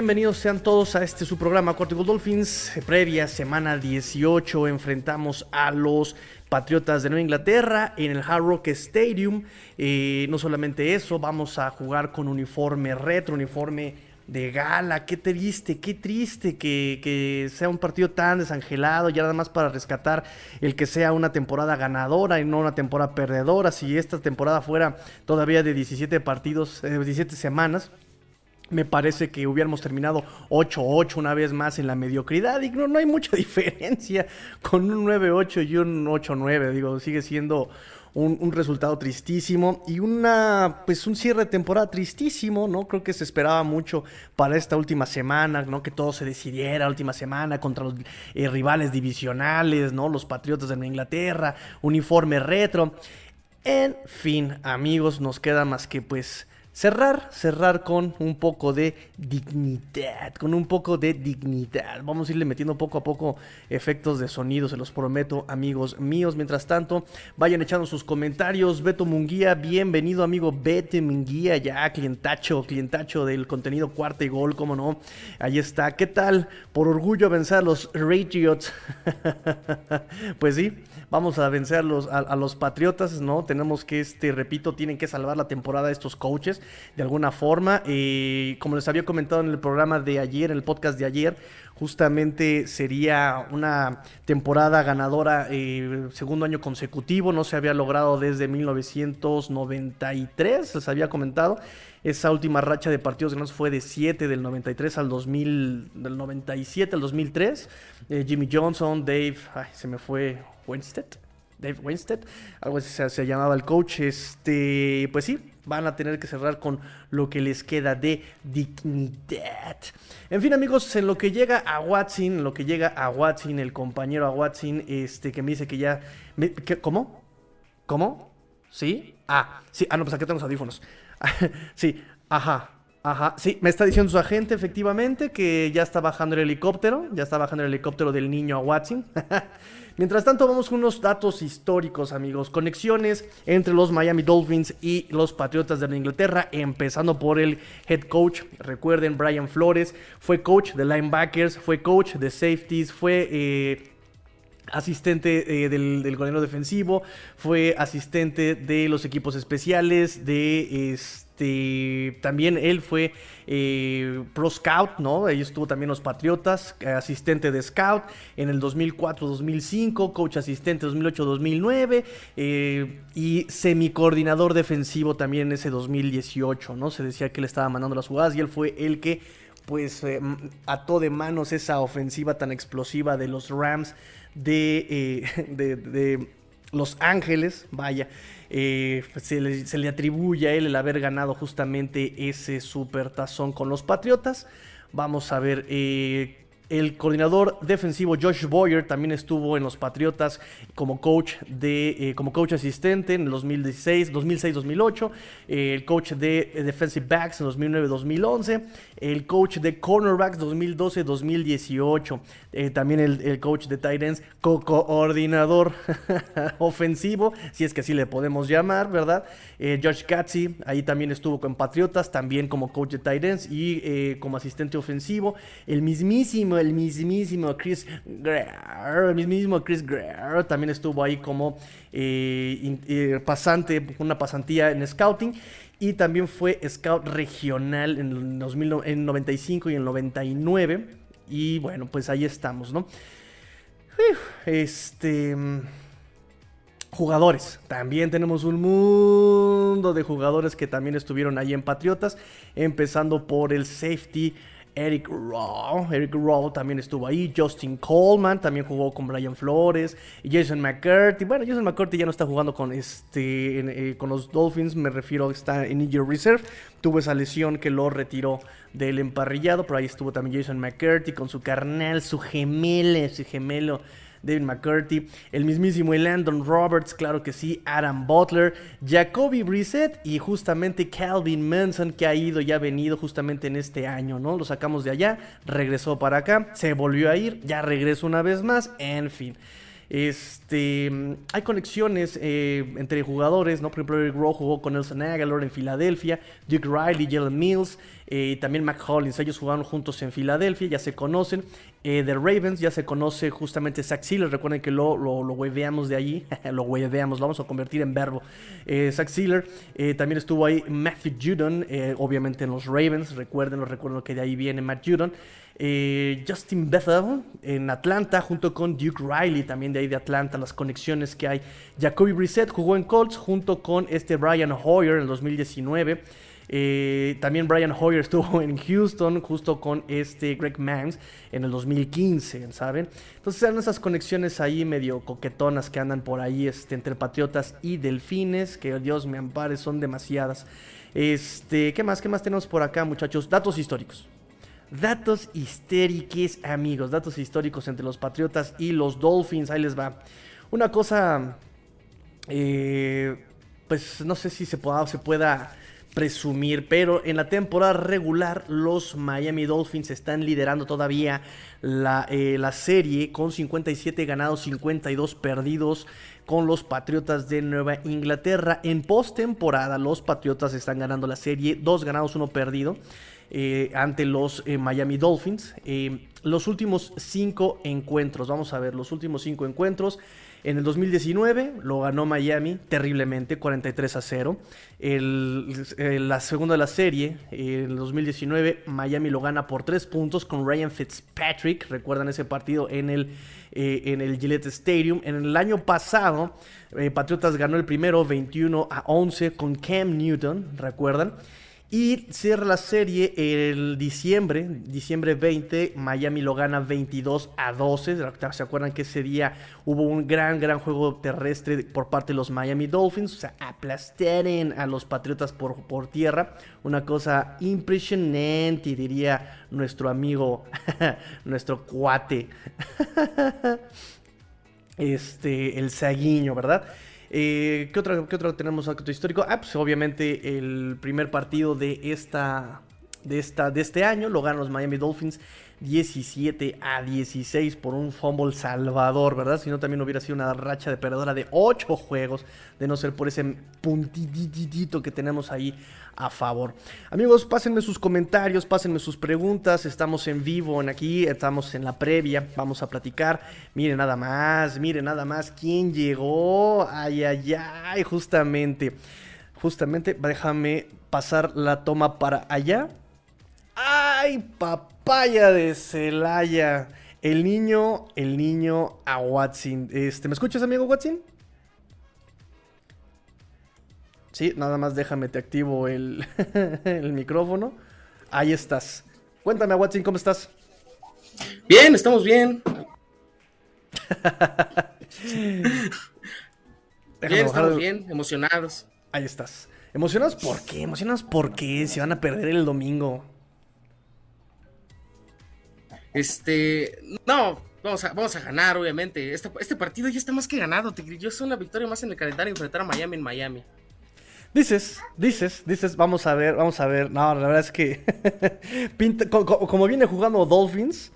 Bienvenidos sean todos a este su programa Cuarto Dolphins. Previa semana 18 enfrentamos a los Patriotas de Nueva Inglaterra en el Hard Rock Stadium. Eh, no solamente eso, vamos a jugar con uniforme retro, uniforme de gala. Qué triste, qué triste que, que, sea un partido tan desangelado, ya nada más para rescatar el que sea una temporada ganadora y no una temporada perdedora. Si esta temporada fuera todavía de 17 partidos, eh, 17 semanas me parece que hubiéramos terminado 8-8 una vez más en la mediocridad. Y no, hay mucha diferencia con un 9-8 y un 8-9. Digo, sigue siendo un, resultado tristísimo y una, pues un cierre de temporada tristísimo, ¿no? Creo que se esperaba mucho para esta última semana, ¿no? Que todo se decidiera última semana contra los eh, rivales divisionales, ¿no? Los Patriotas de Inglaterra, uniforme retro. En fin, amigos, nos queda más que pues cerrar, cerrar con un poco de dignidad, con un poco de dignidad. Vamos a irle metiendo poco a poco efectos de sonido, se los prometo, amigos míos. Mientras tanto, vayan echando sus comentarios. Beto Munguía, bienvenido, amigo Beto Munguía, ya clientacho, clientacho del contenido cuarta y gol, cómo no. Ahí está. ¿Qué tal? Por orgullo vencer a los Patriots. pues sí, vamos a vencer a los, Patriotas, ¿no? Tenemos que, este, repito, tienen que salvar la temporada estos coaches de alguna forma. como les había comentado en el programa de ayer, en el podcast de ayer, justamente sería una temporada ganadora eh, segundo año consecutivo, no se había logrado desde 1993, se había comentado. Esa última racha de partidos ganados fue de 7 del 93 al 2000, del 97 al 2003. Eh, Jimmy Johnson, Dave, se me fue Winstead. Dave Winstead, algo así se, se, llamaba el coach. Este, pues sí, van a tener que cerrar con lo que les queda de dignidad. En fin, amigos, en lo que llega a Watson, lo que llega a Watson, el compañero a Watson, este, que me dice que ya. ¿Cómo? ¿Cómo? ¿Sí? Ah, sí. Ah, no, pues aquí tengo los audífonos. sí, ajá. Ajá, sí, me está diciendo su agente efectivamente que ya está bajando el helicóptero, ya está bajando el helicóptero del niño a Watson. Mientras tanto, vamos con unos datos históricos, amigos. Conexiones entre los Miami Dolphins y los Patriotas de Inglaterra, empezando por el head coach. Recuerden, Brian Flores fue coach de linebackers, fue coach de safeties, fue... Eh, asistente eh, del, del defensivo, fue asistente de los equipos especiales, de este, también él fue eh, Pro Scout, ¿no? Ahí estuvo también los Patriotas, eh, asistente de Scout en el 2004-2005, coach asistente 2008-2009 y semicoordinador defensivo también en ese 2018, ¿no? Se decía que él estaba mandando las jugadas y él fue el que pues ató de manos esa ofensiva tan explosiva de los Rams eh, de, de, Los Ángeles, vaya, eh, se, le, se, le, atribuye a él el haber ganado justamente ese supertazón con los Patriotas. Vamos a ver eh, el coordinador defensivo Josh Boyer también estuvo en los Patriotas como coach de eh, como coach asistente en el 2016, 2006-2008, eh, el coach de defensive backs en 2009-2011, el coach de cornerbacks 2012-2018, eh, también el, coach de tight ends, co-coordinador ofensivo, si es que así le podemos llamar, ¿verdad? Josh Katzi, ahí también estuvo con Patriotas, también como coach de tight ends y como asistente ofensivo, el mismísimo el mismísimo Chris Greer, el mismísimo Chris Greer también estuvo ahí como eh, eh, pasante, una pasantía en scouting. Y también fue scout regional en, el 95 y en el 99. Y bueno, pues ahí estamos, ¿no? Este jugadores. También tenemos un mundo de jugadores que también estuvieron ahí en Patriotas, empezando por el safety Eric Raw. Eric Raw también estuvo ahí. Justin Coleman también jugó con Brian Flores. Jason McCurdy. Bueno, Jason McCurdy ya no está jugando con, este, eh, con los Dolphins. Me refiero está en Injury Reserve. Tuvo esa lesión que lo retiró del emparrillado. Pero ahí estuvo también Jason McCurdy con su carnal, su gemelo, su gemelo David McCurdy, el mismísimo Landon Roberts, claro que sí, Adam Butler, Jacoby Brissett y justamente Calvin Manson que ha ido y ha venido justamente en este año, ¿no? Lo sacamos de allá, regresó para acá, se volvió a ir, ya regresó una vez más, en fin. Este, hay conexiones eh, entre jugadores, ¿no? Por ejemplo, Eric Rowe jugó con Nelson Aguilar en Filadelfia, Duke Riley, Jalen Mills, eh, también Mac Hollins, ellos jugaron juntos en Filadelfia, ya se conocen. Eh, de Ravens ya se conoce justamente Zach Sealer, recuerden que lo, lo, lo de allí, lo hueveamos, lo vamos a convertir en verbo. Eh, Zach Sealer, también estuvo ahí Matthew Judon, obviamente en los Ravens, recuerden, lo recuerdo que de ahí viene Matt Judon. Eh, Justin Bethel en Atlanta junto con Duke Riley también de ahí de Atlanta, las conexiones que hay. Jacoby Brissett jugó en Colts junto con este Brian Hoyer en el 2019. Eh, también Brian Hoyer estuvo en Houston justo con este Greg Mans en el 2015, ¿saben? Entonces eran esas conexiones ahí medio coquetonas que andan por ahí este, entre Patriotas y Delfines, que Dios me ampare, son demasiadas. Este, ¿qué más? ¿Qué más tenemos por acá, muchachos? Datos históricos. Datos históricos, amigos. Datos históricos entre los Patriotas y los Dolphins. Ahí les va. Una cosa, eh, pues no sé si se se pueda presumir, pero en la temporada regular los Miami Dolphins están liderando todavía la, eh, la, serie con 57 ganados, 52 perdidos con los Patriotas de Nueva Inglaterra. En postemporada los Patriotas están ganando la serie, dos ganados, uno perdido. Eh, ante los eh, Miami Dolphins. Los últimos cinco encuentros, vamos a ver, los últimos cinco encuentros. En el 2019 lo ganó Miami terriblemente, 43 a 0. la segunda de la serie, en el 2019, Miami lo gana por 3 puntos con Ryan Fitzpatrick. Recuerdan ese partido en el, en el Gillette Stadium. En el año pasado, Patriotas ganó el primero 21 a 11 con Cam Newton, ¿recuerdan? Y cierra la serie el diciembre, diciembre 20, Miami lo gana 22 a 12. ¿Se acuerdan que ese día hubo un gran, gran juego terrestre por parte de los Miami Dolphins? O sea, aplastaron a los Patriotas por, por tierra. Una cosa impresionante, diría nuestro amigo, nuestro cuate. este, el Saguiño, ¿verdad? Eh, ¿qué, otra, ¿Qué otro tenemos acto histórico? Ah, pues obviamente el primer partido de esta, de esta de este año lo ganan los Miami Dolphins 17 a 16 por un fumble salvador, ¿verdad? Si no también hubiera sido una racha de perdedora de 8 juegos, de no ser por ese puntitito que tenemos ahí a favor. Amigos, pásenme sus comentarios, pásenme sus preguntas. Estamos en vivo en aquí, estamos en la previa, vamos a platicar. Miren nada más, miren nada más quién llegó. Ay, ay, ay, justamente. Justamente, déjame pasar la toma para allá. ¡Ay, papaya de Celaya! El niño, el niño a Watson. Este, ¿Me escuchas, amigo Watson? Sí, nada más déjame, te activo el, el micrófono. Ahí estás. Cuéntame, Watson, ¿cómo estás? Bien, estamos bien. bien, estamos bien, emocionados. Ahí estás. ¿Emocionados por qué? ¿Emocionados por qué? Se van a perder el domingo. Este, no, vamos a, vamos a ganar, obviamente. Este, este partido ya está más que ganado. Te, yo soy una victoria más en el calendario enfrentar a Miami en Miami. Dices, dices, dices, vamos a ver, vamos a ver. No, la verdad es que pinta, como, viene jugando Dolphins,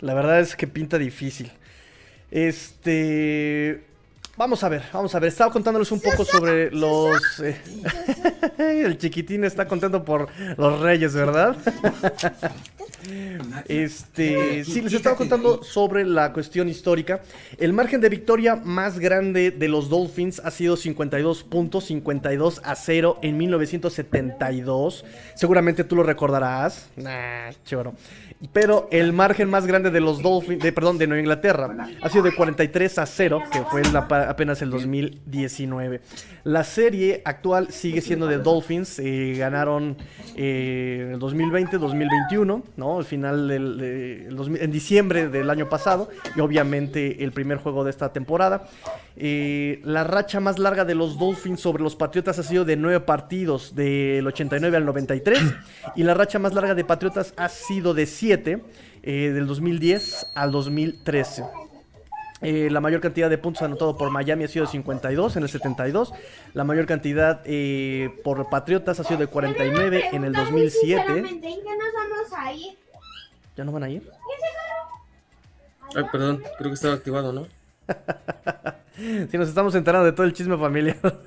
la verdad es que pinta difícil. Este, vamos a ver, vamos a ver. Estaba contándoles un poco sobre los. Eh, el chiquitín está contento por los Reyes, ¿verdad? Este, sí, les estaba contando sobre la cuestión histórica. El margen de victoria más grande de los Dolphins ha sido 52 puntos, 52 a 0 en 1972. Seguramente tú lo recordarás. Nah, choro. Pero el margen más grande de los Dolphins, de, perdón, de Nueva Inglaterra, ha sido de 43 a 0, que fue apenas el 2019. La serie actual sigue siendo de Dolphins. Eh, ganaron eh, el 2020, 2021, ¿no? Al final del, en diciembre del año pasado. Y obviamente el primer juego de esta temporada. Eh, la racha más larga de los Dolphins sobre los Patriotas ha sido de 9 partidos, del 89 al 93. Y la racha más larga de Patriotas ha sido de 7, eh, del 2010 al 2013. Eh, la mayor cantidad de puntos anotado por Miami ha sido 52 en el 72. La mayor cantidad por Patriotas ha sido de 49 en el 2007. ¿Ya nos vamos a ir? ¿Ya no van a ir? Ay, perdón, creo que estaba activado, ¿no? si nos estamos enterando de todo el chisme familiar.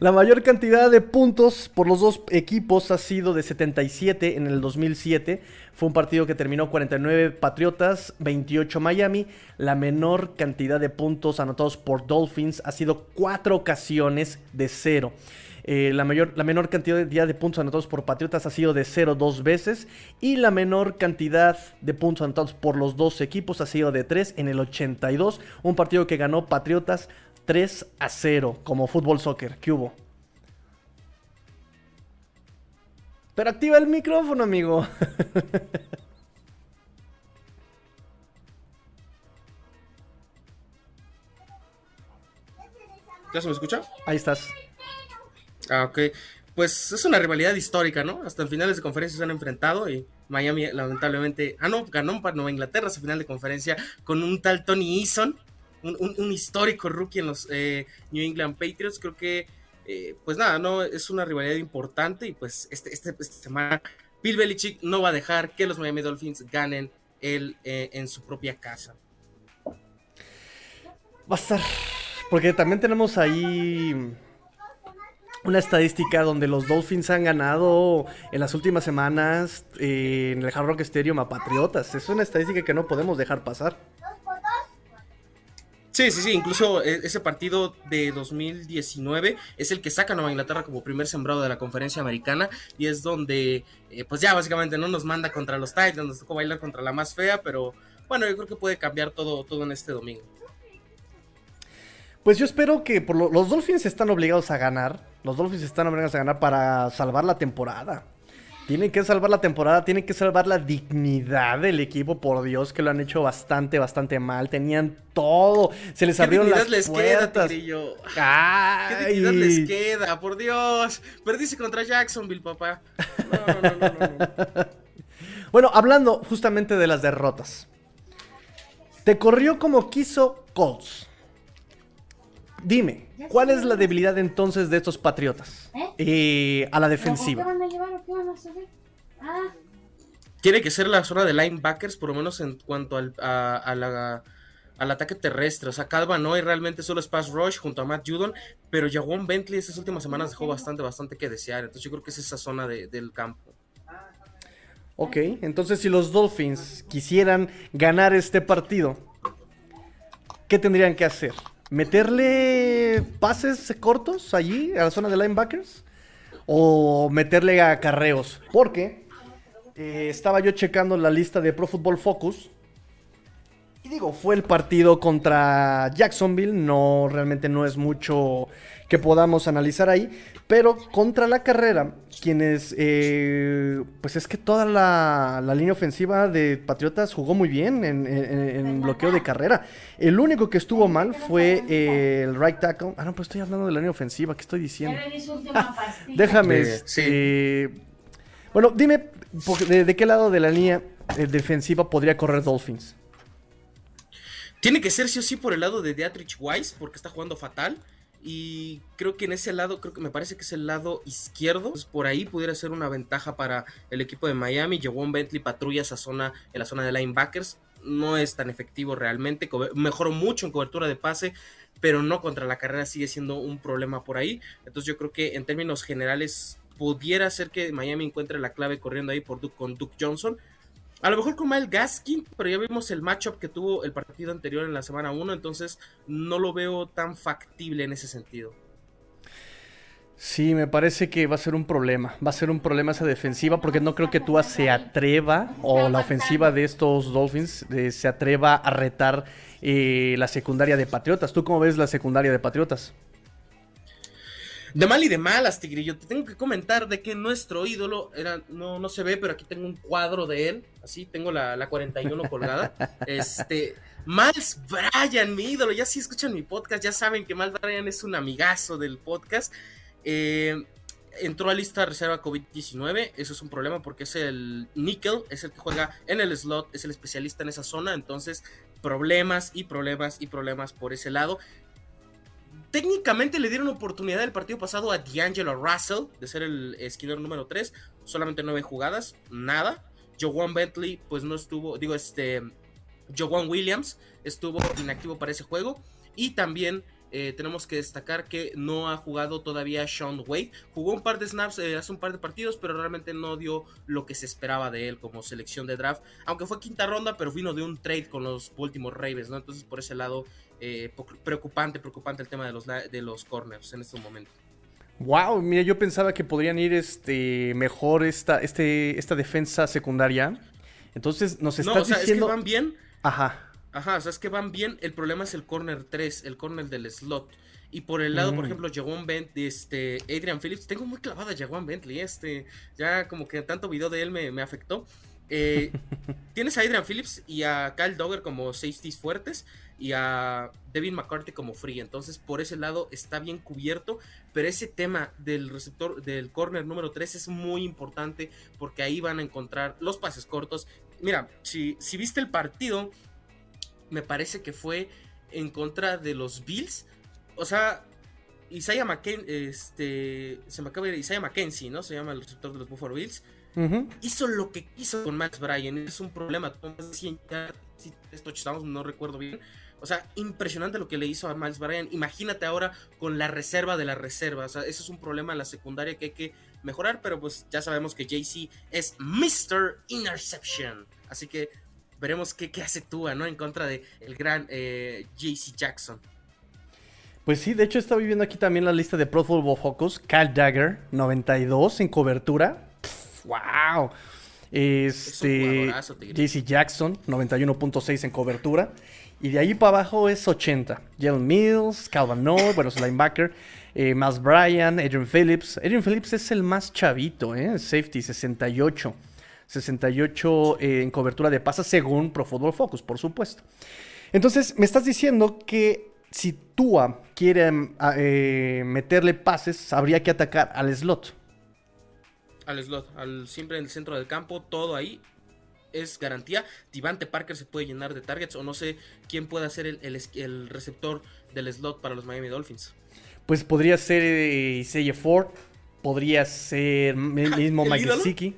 La mayor cantidad de puntos por los dos equipos ha sido de 77 en el 2007. Fue un partido que terminó 49 Patriotas, 28 Miami. La menor cantidad de puntos anotados por Dolphins ha sido cuatro ocasiones de cero. Eh, la, mayor, la menor cantidad de puntos anotados por Patriotas ha sido de 0 dos veces. Y la menor cantidad de puntos anotados por los dos equipos ha sido de 3 en el 82. Un partido que ganó Patriotas 3 a 0, como fútbol soccer. ¿Qué hubo? Pero activa el micrófono, amigo. ¿Ya se me escucha? Ahí estás. Ah, ok. Pues es una rivalidad histórica, ¿no? Hasta en finales de conferencia se han enfrentado y Miami lamentablemente... Ah, no, ganó para Nueva Inglaterra esa final de conferencia con un tal Tony Eason un, histórico rookie en los eh, New England Patriots. Creo que, eh, pues nada, no es una rivalidad importante y pues este, este, esta semana Bill Belichick no va a dejar que los Miami Dolphins ganen él eh, en su propia casa. Va a estar, porque también tenemos ahí una estadística donde los Dolphins han ganado en las últimas semanas en el Hard Rock Stadium a Patriotas. Es una estadística que no podemos dejar pasar. Sí, sí, sí, incluso e, ese partido de 2019 es el que saca a Nueva Inglaterra como primer sembrado de la conferencia americana y es donde, eh, pues ya básicamente no nos manda contra los Titans, nos tocó bailar contra la más fea, pero bueno, yo creo que puede cambiar todo, todo en este domingo. Pues yo espero que por los Dolphins están obligados a ganar, los Dolphins están obligados a ganar para salvar la temporada. Tienen que salvar la temporada, tienen que salvar la dignidad del equipo, por Dios, que lo han hecho bastante, bastante mal. Tenían todo, se les abrieron las les puertas. Queda, ¿Qué dignidad les queda? Por Dios, perdiste contra Jacksonville, papá. No, no, no, no. bueno, hablando justamente de las derrotas. Te corrió como quiso Colts. Dime, ¿cuál es la debilidad entonces de estos Patriotas ¿Eh? Eh, a la defensiva? Ah. Tiene que ser la zona de linebackers, por lo menos en cuanto al, al ataque terrestre. O sea, Calva no y realmente solo es pass rush junto a Matt Judon, pero Jawan Bentley estas últimas semanas dejó bastante, bastante que desear. Entonces yo creo que es esa zona del campo. Ok, entonces si los Dolphins quisieran ganar este partido, ¿qué tendrían que hacer? Meterle pases cortos allí a la zona de linebackers o meterle a carreos. Porque eh, estaba yo checando la lista de Pro Football Focus. Y digo, fue el partido contra Jacksonville. No, realmente no es mucho que podamos analizar ahí. Pero contra la carrera, quienes, eh, pues es que toda la, línea ofensiva de Patriotas jugó muy bien en, bloqueo de carrera. El único que estuvo mal fue eh, el right tackle. Ah, no, pues estoy hablando de la línea ofensiva, ¿qué estoy diciendo? déjame, este, bueno, dime, de, ¿de qué lado de la línea eh, defensiva podría correr Dolphins? Tiene que ser sí o sí por el lado de Deatrich Wise, porque está jugando fatal. Y creo que en ese lado, creo que me parece que es el lado izquierdo. por ahí pudiera ser una ventaja para el equipo de Miami. Jawon Bentley patrulla esa zona en la zona de linebackers. No es tan efectivo realmente. Mejoró mucho en cobertura de pase, pero no contra la carrera. Sigue siendo un problema por ahí. Entonces yo creo que en términos generales pudiera ser que Miami encuentre la clave corriendo ahí por con Duke Johnson. A lo mejor con Mile Gaskin, pero ya vimos el matchup que tuvo el partido anterior en la semana 1, entonces no lo veo tan factible en ese sentido. Sí, me parece que va a ser un problema. Va a ser un problema esa defensiva porque no creo que Tua se atreva o la ofensiva de estos Dolphins eh, se atreva a retar eh, la secundaria de Patriotas. ¿Tú cómo ves la secundaria de Patriotas? De mal y de malas, Tigrillo. Te tengo que comentar de que nuestro ídolo era, no, no se ve, pero aquí tengo un cuadro de él. Así, tengo la, la 41 colgada. este, Miles Bryan, mi ídolo. Ya si escuchan mi podcast, ya saben que Miles Bryan es un amigazo del podcast. Eh, entró a lista reserva COVID-19. Eso es un problema porque es el nickel, es el que juega en el slot, es el especialista en esa zona. Entonces, problemas y problemas y problemas por ese lado. Técnicamente le dieron oportunidad el partido pasado a D'Angelo Russell de ser el esquinero número 3. Solamente nueve jugadas, nada. Joan Bentley, pues no estuvo. Digo, este. Joan Williams estuvo inactivo para ese juego. Y también eh, tenemos que destacar que no ha jugado todavía Sean Wade. Jugó un par de snaps eh, hace un par de partidos, pero realmente no dio lo que se esperaba de él como selección de draft. Aunque fue quinta ronda, pero vino de un trade con los Baltimore Ravens, ¿no? Entonces, por ese lado, eh, preocupante, preocupante el tema de los, de los corners en este momento. Wow, mira, yo pensaba que podrían ir este mejor esta, este, esta defensa secundaria. Entonces nos está no, o sea, diciendo. Es que van bien. Ajá. Ajá, o sea, es que van bien. El problema es el corner 3, el corner del slot. Y por el lado, por mm. ejemplo, Jaguan Bentley, este, Adrian Phillips. Tengo muy clavada a Jaguan Bentley. Este, ya como que tanto video de él me, afectó. Eh, tienes a Adrian Phillips y a Kyle Dogger como safeties fuertes y a Devin McCarthy como free. Entonces, por ese lado está bien cubierto. Pero ese tema del receptor, del corner número 3 es muy importante porque ahí van a encontrar los pases cortos. Mira, si, si viste el partido, me parece que fue en contra de los Bills. O sea, Isaiah McKenzie, este, se me acaba de Isaiah McKenzie, ¿no? Se llama el receptor de los Buffalo Bills. Hizo lo que quiso con Max Bryan. Es un problema. Esto estamos, no recuerdo bien. O sea, impresionante lo que le hizo a Miles Bryan. Imagínate ahora con la reserva de la reserva. O sea, eso es un problema en la secundaria que hay que mejorar. Pero pues ya sabemos que JC es Mr. Interception. Así que veremos qué, hace Tua, ¿no? En contra de el gran eh, JC Jackson. Pues sí, de hecho estaba viendo aquí también la lista de Pro Football Focus. Cal Dagger, 92 en cobertura. ¡Wow! Este, JC Jackson, 91.6 en cobertura. Y de ahí para abajo es 80. Jalen Mills, Calvin bueno, es linebacker. Eh, Miles Bryan, Adrian Phillips. Adrian Phillips es el más chavito, ¿eh? Safety, 68. 68 eh, en cobertura de pasas según Pro Football Focus, por supuesto. Entonces, me estás diciendo que si Tua quiere mm, eh, meterle pases, habría que atacar al slot. Al slot, al, siempre en el centro del campo, todo ahí es garantía. Divante Parker se puede llenar de targets o no sé quién pueda ser el, receptor del slot para los Miami Dolphins. Pues podría ser eh, Isaiah Ford, podría ser el mismo Mike Gesicki.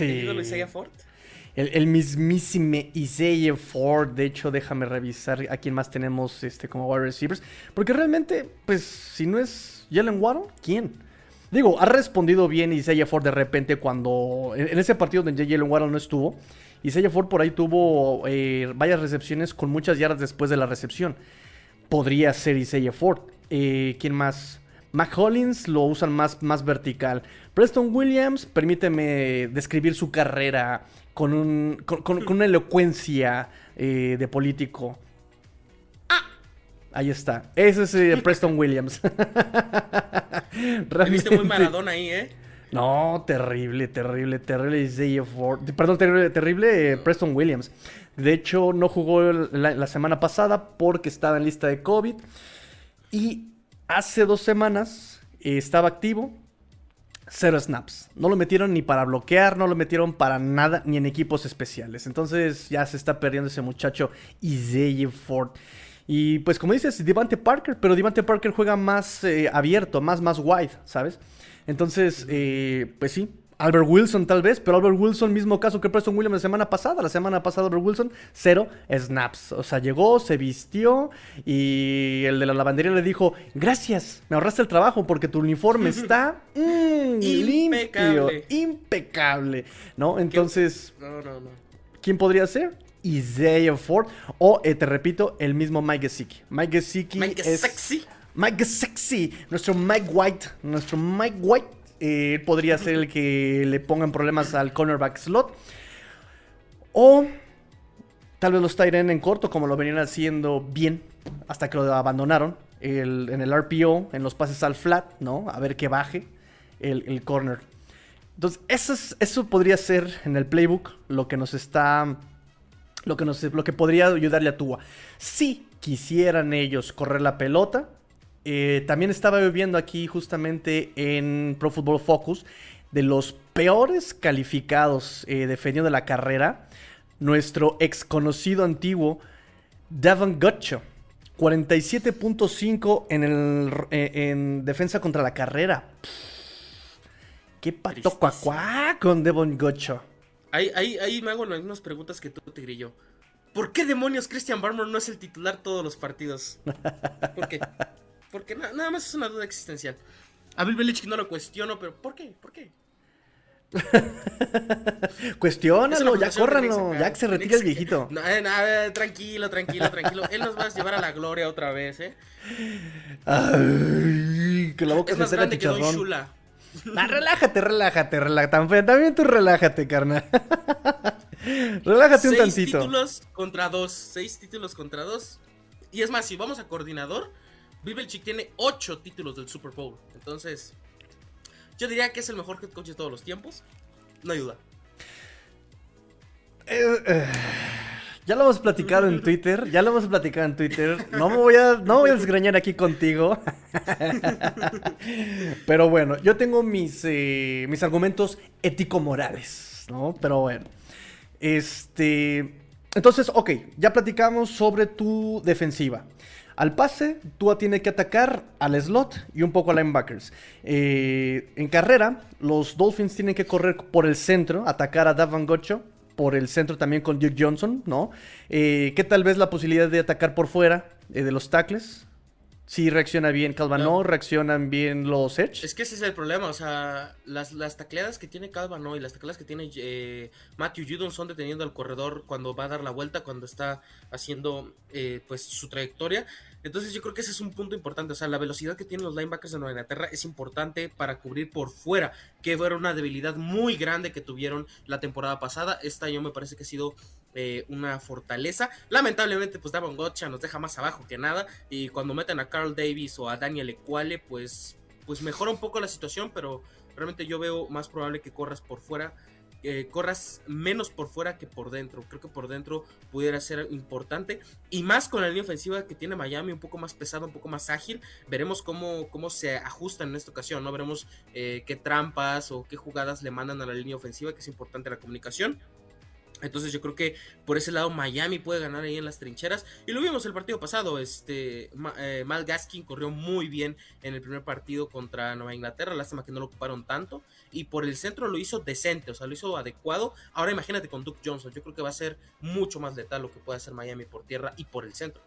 ¿El Isaiah Ford? El, mismísimo Isaiah Ford. De hecho, déjame revisar a quién más tenemos este, como wide receivers. Porque realmente, pues, si no es Jalen Waddle, ¿quién? Digo, ha respondido bien Isaiah Ford de repente cuando. En, ese partido donde Jalen Waddle no estuvo. Isaiah Ford por ahí tuvo eh, varias recepciones con muchas yardas después de la recepción. Podría ser Isaiah Ford. Eh, ¿Quién más? McCollins lo usan más, más vertical. Preston Williams, permíteme describir su carrera con, un, con, una elocuencia eh, de político. Ah, ahí está. Ese es eh, Preston Williams. Viste muy Maradona ahí, ¿eh? No, terrible, terrible, terrible Perdón, terrible, terrible eh, Preston Williams. De hecho, no jugó la, la, semana pasada porque estaba en lista de COVID. Y hace dos semanas estaba activo cero snaps. No lo metieron ni para bloquear, no lo metieron para nada, ni en equipos especiales. Entonces ya se está perdiendo ese muchacho Isaiah Ford. Y pues como dices, Devante Parker, pero Devante Parker juega más eh, abierto, más, más wide, ¿sabes? Entonces, eh, pues sí, Albert Wilson tal vez, pero Albert Wilson, mismo caso que Preston Williams la semana pasada. La semana pasada Albert Wilson, cero snaps. O sea, llegó, se vistió y el de la lavandería le dijo, gracias, me ahorraste el trabajo porque tu uniforme está mm, impecable. impecable. ¿No? Entonces, no, no, no. ¿quién podría ser? Isaiah Ford o, eh, te repito, el mismo Mike Gesicki. Mike Gesicki Mike es... Sexy. Mike Sexy, nuestro Mike White, nuestro Mike White eh, podría ser el que le pongan problemas al cornerback slot. O tal vez los Tyren en corto, como lo venían haciendo bien hasta que lo abandonaron. en el RPO, en los pases al flat, ¿no? A ver que baje el, corner. Entonces, eso, eso podría ser en el playbook lo que nos está. Lo que, nos, lo que podría ayudarle a Tua. Si quisieran ellos correr la pelota, eh, también estaba viendo aquí justamente en Pro Football Focus de los peores calificados eh, defendiendo la carrera. Nuestro ex conocido antiguo Devon Gutcho. 47.5 en, eh, en defensa contra la carrera. ¿Qué pato cuacuá con Devon Gutcho? Ahí, ahí, ahí me hago las mismas preguntas que tú, Tigrillo. ¿Por qué demonios Christian Barmore no es el titular todos los partidos? ¿Por qué? Porque nada más es una duda existencial. A Bill Belichick no lo cuestiono, pero ¿por qué? ¿Por qué? Cuestiónalo, ya córranlo, ya que se retire el viejito. No, eh, tranquilo, tranquilo, tranquilo. Él nos va a llevar a la gloria otra vez, ¿eh? Ay, que la boca es se más grande que Don Shula. Relájate, relájate, relájate. También tú relájate, carnal. relájate un tantito. Seis títulos contra dos. Seis títulos contra dos. Y es más, si vamos a coordinador, Bibelchik tiene ocho títulos del Super Bowl. Entonces, yo diría que es el mejor head coach de todos los tiempos. No hay duda. Eh, eh, ya lo hemos platicado en Twitter. Ya lo hemos platicado en Twitter. No me voy a, no voy a desgreñar aquí contigo. Pero bueno, yo tengo mis, eh, mis argumentos ético-morales, ¿no? Pero bueno. Este. Entonces, ok, ya platicamos sobre tu defensiva. Al pase, Tua tiene que atacar al slot y un poco a linebackers. Eh, en carrera, los Dolphins tienen que correr por el centro, atacar a Davon Gocho por el centro también con Duke Johnson, ¿no? Eh, ¿Qué tal vez la posibilidad de atacar por fuera eh, de los tackles? Si reacciona bien Calvano, reaccionan bien los Edge. Es que ese es el problema, o sea, las, las tacleadas que tiene Calvano y las tacleadas que tiene eh, Matthew Judon son deteniendo al corredor cuando va a dar la vuelta, cuando está haciendo eh, pues su trayectoria. Entonces yo creo que ese es un punto importante, o sea, la velocidad que tienen los linebackers de Nueva Inglaterra es importante para cubrir por fuera, que fue una debilidad muy grande que tuvieron la temporada pasada. Esta yo me parece que ha sido eh, una fortaleza. Lamentablemente, pues Davon Gotcha nos deja más abajo que nada. Y cuando meten a Carl Davis o a Daniel Equale, pues, pues mejora un poco la situación, pero realmente yo veo más probable que corras por fuera. Corras menos por fuera que por dentro. Creo que por dentro pudiera ser importante. Y más con la línea ofensiva que tiene Miami, un poco más pesada, un poco más ágil. Veremos cómo, cómo se ajustan en esta ocasión, ¿no? Veremos eh, qué trampas o qué jugadas le mandan a la línea ofensiva, que es importante la comunicación. Entonces yo creo que por ese lado Miami puede ganar ahí en las trincheras. Y lo vimos el partido pasado. Este, eh, Mal Gaskin corrió muy bien en el primer partido contra Nueva Inglaterra. Lástima que no lo ocuparon tanto. Y por el centro lo hizo decente, o sea, lo hizo adecuado. Ahora imagínate con Duke Johnson. Yo creo que va a ser mucho más letal lo que puede hacer Miami por tierra y por el centro.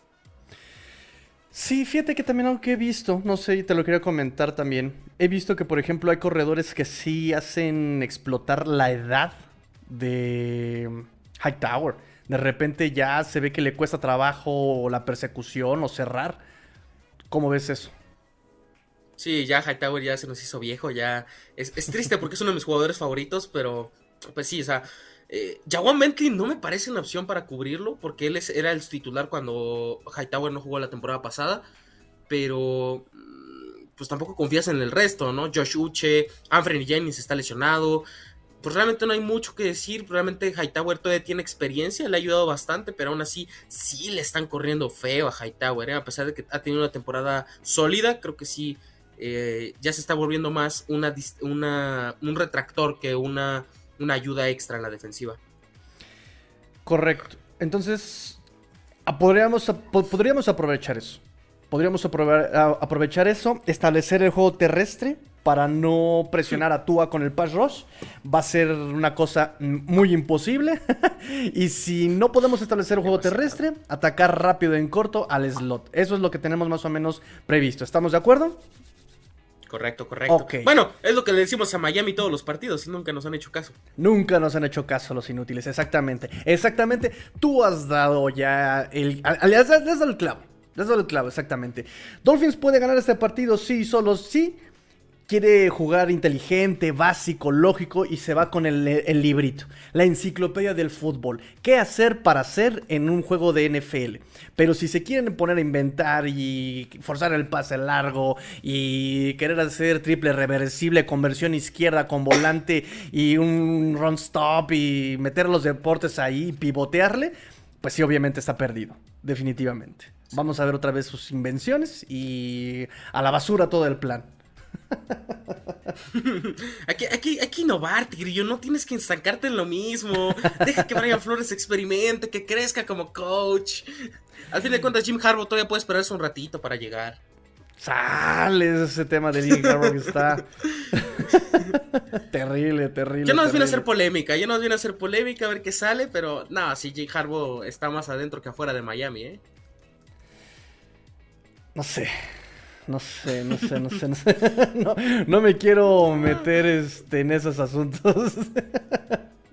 Sí, fíjate que también algo que he visto, no sé, te lo quería comentar también. He visto que, por ejemplo, hay corredores que sí hacen explotar la edad de Hightower. De repente ya se ve que le cuesta trabajo la persecución o cerrar. ¿Cómo ves eso? Sí, ya Hightower ya se nos hizo viejo, ya es, triste porque es uno de mis jugadores favoritos, pero pues sí, o sea, eh, Jawan Bentley no me parece una opción para cubrirlo porque él era el titular cuando Hightower no jugó la temporada pasada, pero mm, pues tampoco confías en el resto, ¿no? Josh Uche, Anthony Jennings está lesionado, pues realmente no hay mucho que decir. Realmente Hightower todavía tiene experiencia, le ha ayudado bastante, pero aún así sí le están corriendo feo a Hightower. ¿eh? A pesar de que ha tenido una temporada sólida, creo que sí eh, ya se está volviendo más una, un retractor que una, una ayuda extra en la defensiva. Correcto. Entonces, podríamos, podríamos aprovechar eso. Podríamos aprovechar eso, establecer el juego terrestre para no presionar a Tua con el pass rush. Va a ser una cosa muy imposible. y si no podemos establecer un juego terrestre, atacar rápido en corto al slot. Eso es lo que tenemos más o menos previsto. ¿Estamos de acuerdo? Correcto, correcto. Bueno, es lo que le decimos a Miami todos los partidos y nunca nos han hecho caso. Nunca nos han hecho caso los inútiles, exactamente. Exactamente. Tú has dado ya el. Has dado el clavo. has dado el clavo, exactamente. Dolphins puede ganar este partido, sí, solo sí quiere jugar inteligente, básico, lógico y se va con el, librito, la enciclopedia del fútbol. ¿Qué hacer para hacer en un juego de NFL? Pero si se quieren poner a inventar y forzar el pase largo y querer hacer triple reversible, conversión izquierda con volante y un run stop y meter los deportes ahí y pivotearle, pues sí, obviamente está perdido, definitivamente. Vamos a ver otra vez sus invenciones y a la basura todo el plan. Hay que, innovar, Tigrillo. No tienes que estancarte en lo mismo. Deja que Brian Flores experimente, que crezca como coach. Al fin de cuentas, Jim Harbaugh todavía puede esperarse un ratito para llegar. Sale ese tema de Jim Harbaugh que está. terrible, terrible. Yo no terrible. vine a hacer polémica, yo no vine a hacer polémica a ver qué sale, pero no, si Jake Harbaugh está más adentro que afuera de Miami, ¿eh? No sé. No sé, no sé, no sé, no sé. No, no me quiero meter este, en esos asuntos.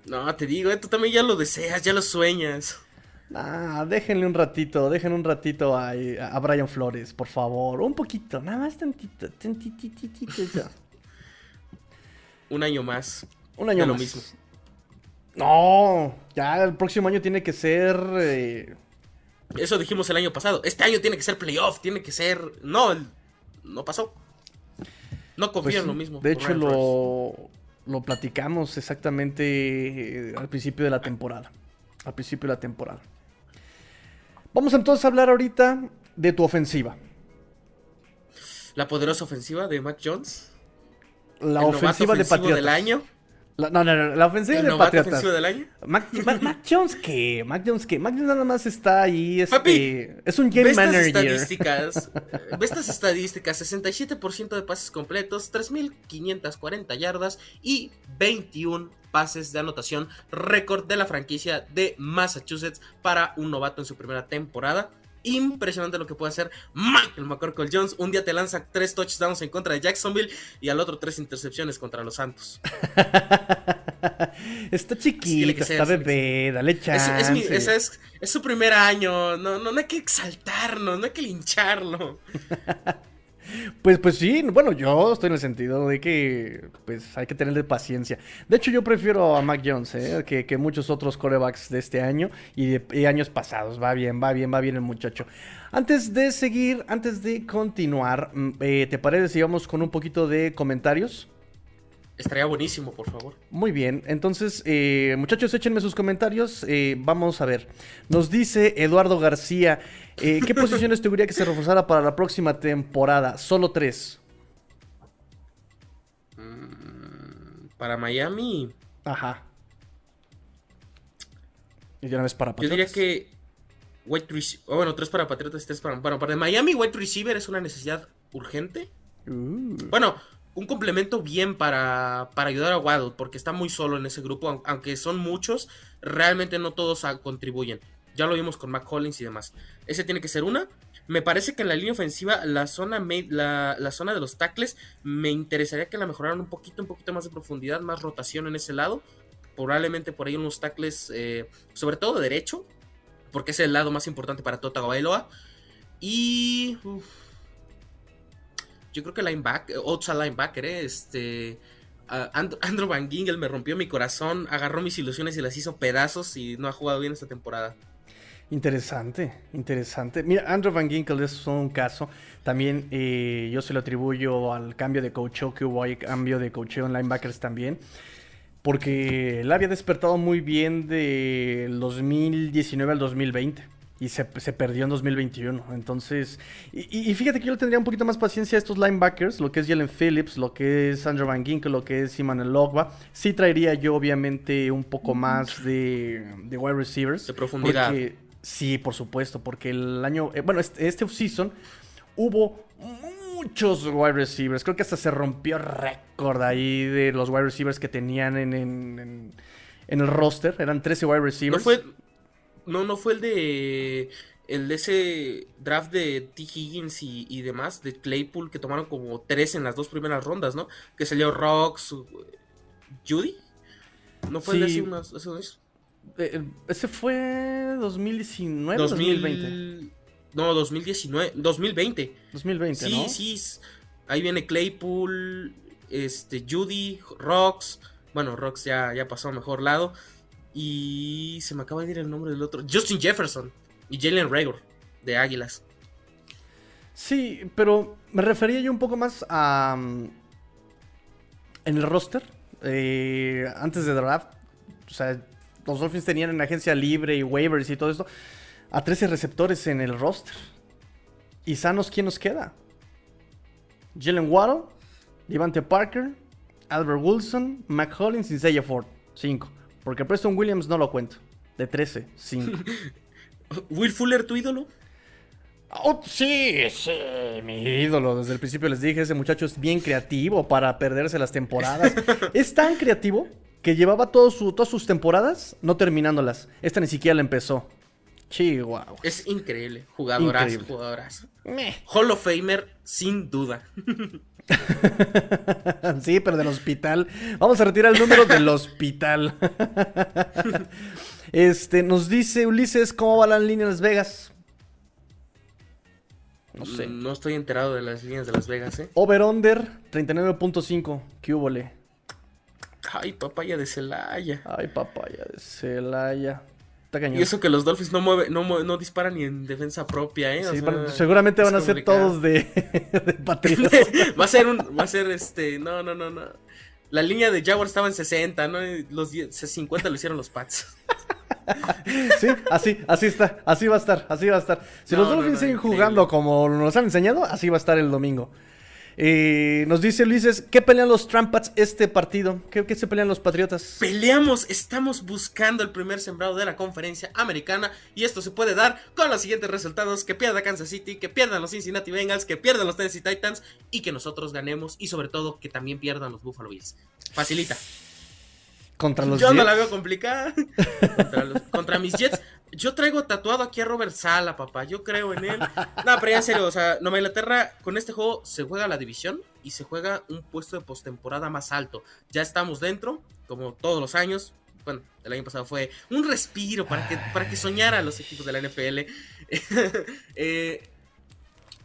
No, te digo, eh, tú también ya lo deseas, ya lo sueñas. Ah, déjenle un ratito, déjenle un ratito a, a Brian Flores, por favor. Un poquito, nada más tantito, tantitititito. Un año más. Un año de lo más. mismo. No, ya el próximo año tiene que ser. eh, Eso dijimos el año pasado. Este año tiene que ser playoff, tiene que ser. No, el- no pasó. No confío pues en lo mismo. De hecho, lo, lo platicamos exactamente eh, al principio de la temporada. Al principio de la temporada. Vamos entonces a hablar ahorita de tu ofensiva. La poderosa ofensiva de Mac Jones. La el ofensiva de Patriotas. del año. La- no, no, no, la ofensiva de Patriotas. del año. Mac, Mac- Mac Jones, ¿qué? Mac Jones, ¿qué? Mac Jones nada más está ahí. Este, Papi, es un Ve game estas manager. estadísticas. Ve estas estadísticas. 67% de pases completos, 3.540 yardas y 21 pases de anotación. Récord de la franquicia de Massachusetts para un novato en su primera temporada. Impresionante lo que puede hacer Michael McCorkle Jones. Un día te lanza tres touchdowns en contra de Jacksonville y al otro tres intercepciones contra los Santos. está que ser, está que bebé, dale chance. es mi- es, es su primer año. No, no, no hay que exaltarnos, no hay que lincharlo. Pues, pues sí, bueno, yo estoy en el sentido de que pues hay que tenerle paciencia. De hecho, yo prefiero a Mac Jones ¿eh? que, que muchos otros corebacks de este año y de años pasados. Va bien, va bien, va bien el muchacho. Antes de seguir, antes de continuar, mm, eh, ¿te parece si vamos con un poquito de comentarios? Estaría buenísimo, por favor. Muy bien, entonces eh, muchachos échenme sus comentarios, eh, vamos a ver. Nos dice Eduardo García, eh, ¿qué posiciones te gustaría que se reforzara para la próxima temporada? Solo tres. Para Miami, Ajá. Y de una vez para yo diría Patriotas. que. Wide oh, bueno, tres para Patriotas y tres para. Bueno, para Miami, wide receiver es una necesidad urgente. Uh, Bueno, un complemento bien para, para ayudar a Waddle, porque está muy solo en ese grupo, aun- aunque son muchos, realmente no todos contribuyen. Ya lo vimos con Mac Collins y demás. Ese tiene que ser una. Me parece que en la línea ofensiva, la zona, la, la zona de los tackles, me interesaría que la mejoraran un poquito, un poquito más de profundidad, más rotación en ese lado. Probablemente por ahí unos tackles, eh, sobre todo de derecho, porque es el lado más importante para Tota Bailoa. Y. yo creo que linebacker, outside linebacker, ¿eh? este. And- Andrew Van Ginkel me rompió mi corazón, agarró mis ilusiones y las hizo pedazos y no ha jugado bien esta temporada. interesante, interesante. Mira, Andrew Van Ginkel es un caso. También eh, yo se lo atribuyo al cambio de coacheo que hubo ahí, cambio de coacheo en linebackers también. Porque él había despertado muy bien del 2019 al 2020. Y se, se perdió en 2021. Entonces, y, fíjate que yo le tendría un poquito más paciencia a estos linebackers, lo que es Jalen Phillips, lo que es Andrew Van Ginkel, lo que es Simon Logba. Sí traería yo, obviamente, un poco más de, de wide receivers. De profundidad. Porque, sí, por supuesto, porque el año, eh, bueno, este, este season hubo muchos wide receivers. Creo que hasta se rompió récord ahí de los wide receivers que tenían en, en- en- en el roster. Eran 13 wide No receivers. fue. No, no fue el de. El de ese draft de T. Higgins y, y demás, de Claypool, que tomaron como tres en las dos primeras rondas, ¿no? Que salió Rocks, Judy. ¿No fue el de Sí. hace unas- hace Eh, eh, ese fue 2019, 2000 2020. No, 2019, 2020. 2020, Sí, ¿no? sí. s- Ahí viene Claypool, este, Judy, Rocks. Bueno, Rocks ya, ya pasó a mejor lado. Y se me acaba de ir el nombre del otro. Justin Jefferson y Jalen Rager de Águilas. Sí, pero me refería yo un poco más a. mm, En el roster. eh, antes de draft. O sea, los Dolphins tenían en agencia libre y waivers y todo esto. A 13 receptores en el roster. ¿Y sanos quién nos queda? Jalen Waddle, Devante Parker, Albert Wilson, Mac Hollins y Isaiah Ford. 5. Porque Preston Williams no lo cuento. De 13, 5. Will Fuller, tu ídolo. Oh, sí, sí, mi ídolo. Desde el principio les dije, ese muchacho es bien creativo para perderse las temporadas. es tan creativo que llevaba todas sus temporadas no terminándolas. Esta ni siquiera la empezó. Chihuahua. Es increíble. Jugadorazo, jugadorazo. Hall of Famer, sin duda. sí, pero del hospital. Vamos a retirar el número del hospital. este, nos dice Ulises, ¿cómo va la línea en Las Vegas? No sé. Mm, no estoy enterado de las líneas de Las Vegas, ¿eh? Over-under 39.5. ¿Qué hubo, Ay, papaya de Celaya. Ay, papaya de Celaya. Y eso que los Dolphins no mueve, no, no disparan ni en defensa propia, ¿eh? seguramente van a ser todos de, de va a ser un, va a ser este, no, no, no, no. La línea de Jaguar estaba en 60, ¿no? Los 50 lo hicieron los Pats. sí, así, así está, así va a estar, así va a estar. Si los Dolphins siguen jugando como nos han enseñado, así va a estar el domingo. Nos dice Luis, ¿qué pelean los Trampats este partido? ¿Qué, se pelean los Patriotas? Peleamos, estamos buscando el primer sembrado de la conferencia americana y esto se puede dar con los siguientes resultados, que pierda Kansas City, que pierdan los Cincinnati Bengals, que pierdan los Tennessee Titans y que nosotros ganemos y sobre todo que también pierdan los Buffalo Bills. Facilita. Contra los Yo no la veo complicada. contra, mis Jets. Yo traigo tatuado aquí a Robert Sala, papá. Yo creo en él. No, pero ya en serio, o sea, Nueva Inglaterra con este juego se juega la división y se juega un puesto de postemporada más alto. Ya estamos dentro, como todos los años. Bueno, el año pasado fue un respiro para que, para que soñaran los equipos de la NFL. Eh,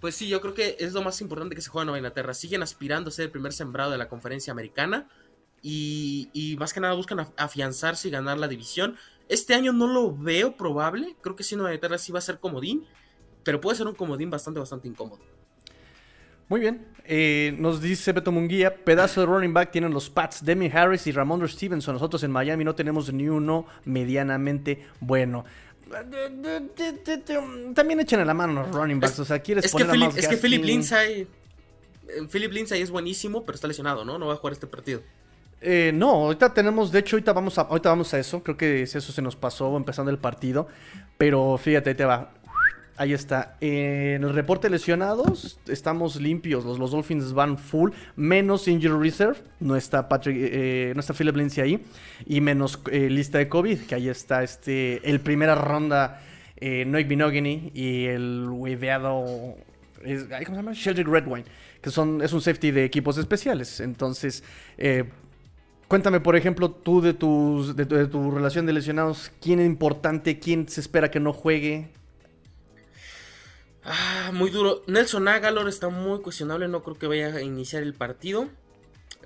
pues sí, yo creo que es lo más importante que se juega en Nueva Inglaterra. Siguen aspirando a ser el primer sembrado de la conferencia americana y, más que nada buscan afianzarse y ganar la división. Este año no lo veo probable, creo que si Nueva Inglaterra sí va a ser comodín, pero puede ser un comodín bastante, bastante incómodo. Muy bien, eh, nos dice Beto Munguía, pedazo de running back tienen los Pats, Demi Harris y Ramondre Stevenson. Nosotros en Miami no tenemos ni uno medianamente bueno. También echen a la mano los running backs, o sea, quieres poner que Es que Philip Lindsay, eh, Philip Lindsay es buenísimo, pero está lesionado, ¿no? No va a jugar este partido. Eh, no, ahorita tenemos, de hecho, ahorita vamos, a, ahorita vamos a eso. Creo que eso se nos pasó empezando el partido. Pero fíjate, ahí te va. Ahí está. en el reporte lesionados, estamos limpios. Los, los, Dolphins van full. Menos Injury Reserve. No está Patrick, eh, no está Philip Lindsay ahí. Y menos eh, lista de COVID. Que ahí está este. El primera ronda. Eh, Noik Binogany y el hueveado. ¿Cómo se llama? Sheldrick Redwine. Que son, es un safety de equipos especiales. Entonces, Cuéntame, por ejemplo, tú de, tus, de, tu relación de lesionados, ¿quién es importante? ¿Quién se espera que no juegue? Ah, muy duro. Nelson Agalor está muy cuestionable, no creo que vaya a iniciar el partido.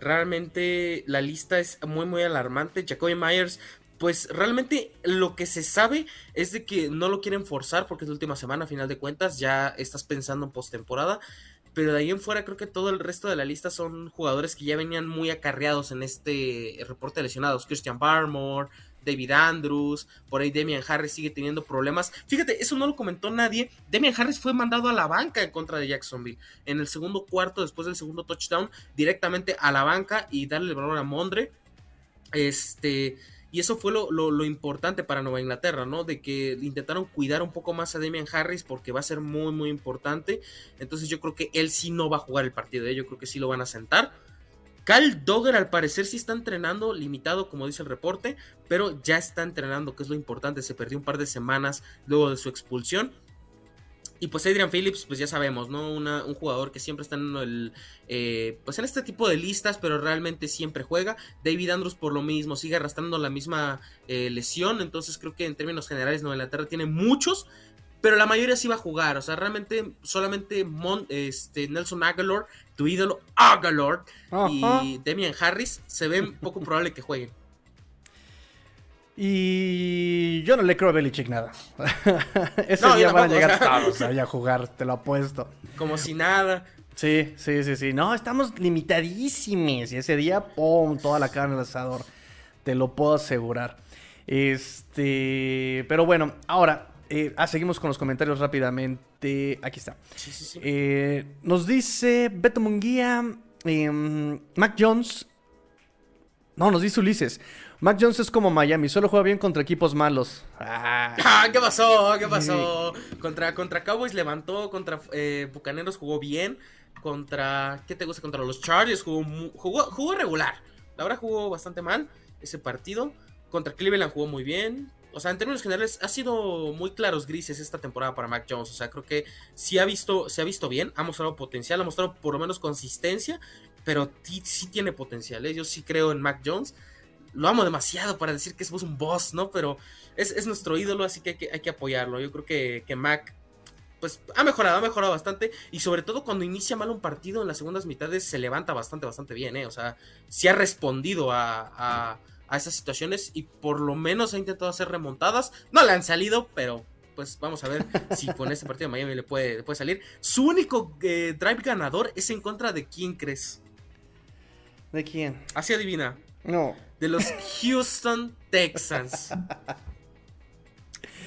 Realmente la lista es muy muy alarmante. Jacoby Myers, pues realmente lo que se sabe es de que no lo quieren forzar porque es la última semana, a final de cuentas, ya estás pensando en postemporada. Pero de ahí en fuera creo que todo el resto de la lista son jugadores que ya venían muy acarreados en este reporte de lesionados. Christian Barmore, David Andrews, por ahí Demian Harris sigue teniendo problemas. Fíjate, eso no lo comentó nadie. Demian Harris fue mandado a la banca en contra de Jacksonville. En el segundo cuarto, después del segundo touchdown, directamente a la banca y darle el balón a Mondre. Este y eso fue lo, importante para Nueva Inglaterra, ¿no? De que intentaron cuidar un poco más a Damian Harris porque va a ser muy, muy importante. Entonces yo creo que él sí no va a jugar el partido, ¿eh? yo creo que sí lo van a sentar. Cal Dogger al parecer sí está entrenando, limitado como dice el reporte, pero ya está entrenando, que es lo importante. Se perdió un par de semanas luego de su expulsión. Y pues Adrian Phillips, pues ya sabemos, ¿no? un jugador que siempre está en el. Eh, pues en este tipo de listas, pero realmente siempre juega. David Andrews, por lo mismo, sigue arrastrando la misma eh, lesión. Entonces creo que en términos generales, Nueva Inglaterra tiene muchos. Pero la mayoría sí va a jugar. O sea, realmente solamente este, Nelson Aguilar, tu ídolo Aguilar y Demian Harris se ven poco probable que jueguen. Y yo no le creo a Belichick nada. Ese día van a llegar todos a jugar, te lo apuesto. Como si nada. Sí, sí, sí, sí. No, estamos limitadísimos. Y ese día, ¡pum! Toda la carne al asador. Te lo puedo asegurar. Este. Pero bueno, ahora. Eh, ah, seguimos con los comentarios rápidamente. Aquí está. Sí, sí, sí. Eh, nos dice Beto Munguía. Em, Mac Jones No, nos dice Ulises. Mac Jones es como Miami, solo juega bien contra equipos malos. Ah, ¿qué pasó? ¿Qué pasó? Contra, contra Cowboys levantó, contra eh, Bucaneros jugó bien, contra, ¿qué te gusta? Contra los Chargers jugó, jugó, jugó regular. La verdad jugó bastante mal ese partido. Contra Cleveland jugó muy bien. O sea, en términos generales, ha sido muy claros grises esta temporada para Mac Jones. O sea, creo que sí ha visto, se ha visto bien, ha mostrado potencial, ha mostrado por lo menos consistencia, pero sí, tiene potencial. ¿eh? Yo sí creo en Mac Jones lo amo demasiado para decir que es un boss, ¿no? Pero es, nuestro ídolo, así que hay, que hay, Yo creo que, que, Mac, pues ha mejorado, ha mejorado bastante. Y sobre todo cuando inicia mal un partido en las segundas mitades, se levanta bastante, bastante bien, ¿eh? O sea, sí ha respondido a, a, esas situaciones y por lo menos ha intentado hacer remontadas. No le han salido, pero pues vamos a ver si con este partido de Miami le puede, puede salir. Su único eh, drive ganador es en contra de quién crees. ¿De quién? Así adivina. No de los Houston Texans.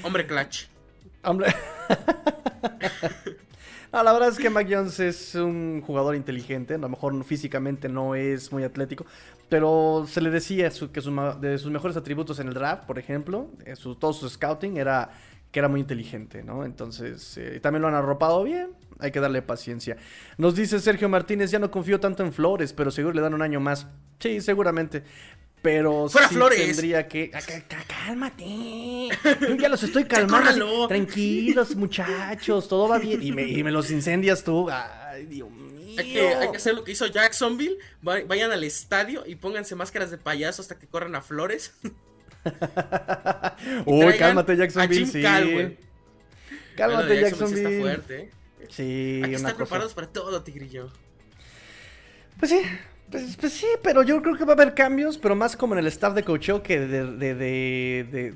Hombre clutch. Hombre. la verdad es que Mac Jones es un jugador inteligente. A lo mejor físicamente no es muy atlético. Pero se le decía que de sus mejores atributos en el draft, por ejemplo, su, todo su scouting era que era muy inteligente, ¿no? Entonces, eh, también lo han arropado bien. Hay que darle paciencia. Nos dice Sergio Martínez, ya no confío tanto en Flores, pero seguro le dan un año más. Sí, seguramente. Pero Fuera sí Flores. tendría que. Cálmate. Yo ya los estoy calmando. Tranquilos, muchachos. Todo va bien. Y me, los incendias tú. Ay, Dios mío. Hay que, hacer lo que hizo Jacksonville. Vayan al estadio y pónganse máscaras de payaso hasta que corran a Flores. Uy, cálmate, Jacksonville. sí. Cálmate, Jacksonville. está fuerte. ¿eh? Sí. Hay que estar preparados para todo, Tigrillo. Pues sí, pues, pues, sí, pero yo creo que va a haber cambios, pero más como en el staff de coaching que de, de, de,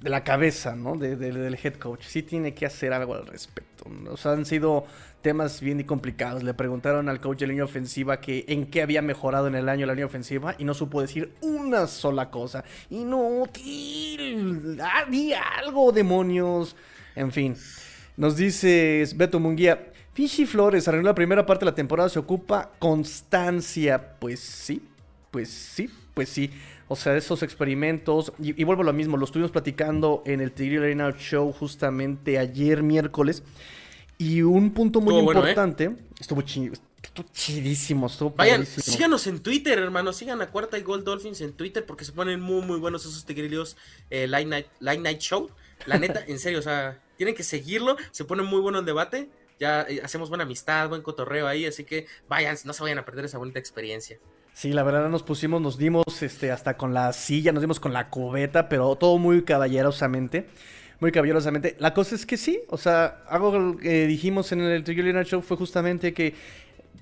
de, la cabeza, ¿no? del head coach. Sí tiene que hacer algo al respecto. O sea, han sido temas bien complicados. Le preguntaron al coach de línea ofensiva que en qué había mejorado en el año la línea ofensiva y no supo decir una sola cosa. No, ah, di algo, demonios. En fin. Nos dice Beto Munguía, Fishy Flores arregló la primera parte de la temporada, se ocupa constancia. Pues sí, pues sí, pues sí. O sea, esos experimentos, y, vuelvo a lo mismo, lo estuvimos platicando en el Tigre Arena Show justamente ayer miércoles. Y un punto muy ¿eh? importante, estuvo, chidísimo, estuvo Vayan, síganos en Twitter, hermano, sigan a Cuarta y Gold Dolphins en Twitter porque se ponen muy, muy buenos esos tigrillos eh, Light, Night, Light Night Show. La neta, en serio, o sea, tienen que seguirlo, se pone muy bueno el debate ya eh, hacemos buena amistad, buen cotorreo ahí, así que vayan, no se vayan a perder esa bonita experiencia. Sí, la verdad nos pusimos, nos dimos este, hasta con la silla, nos dimos con la cubeta, pero todo muy caballerosamente. Muy caballerosamente. La cosa es que sí, o sea, algo que dijimos en el Trigger Show fue justamente que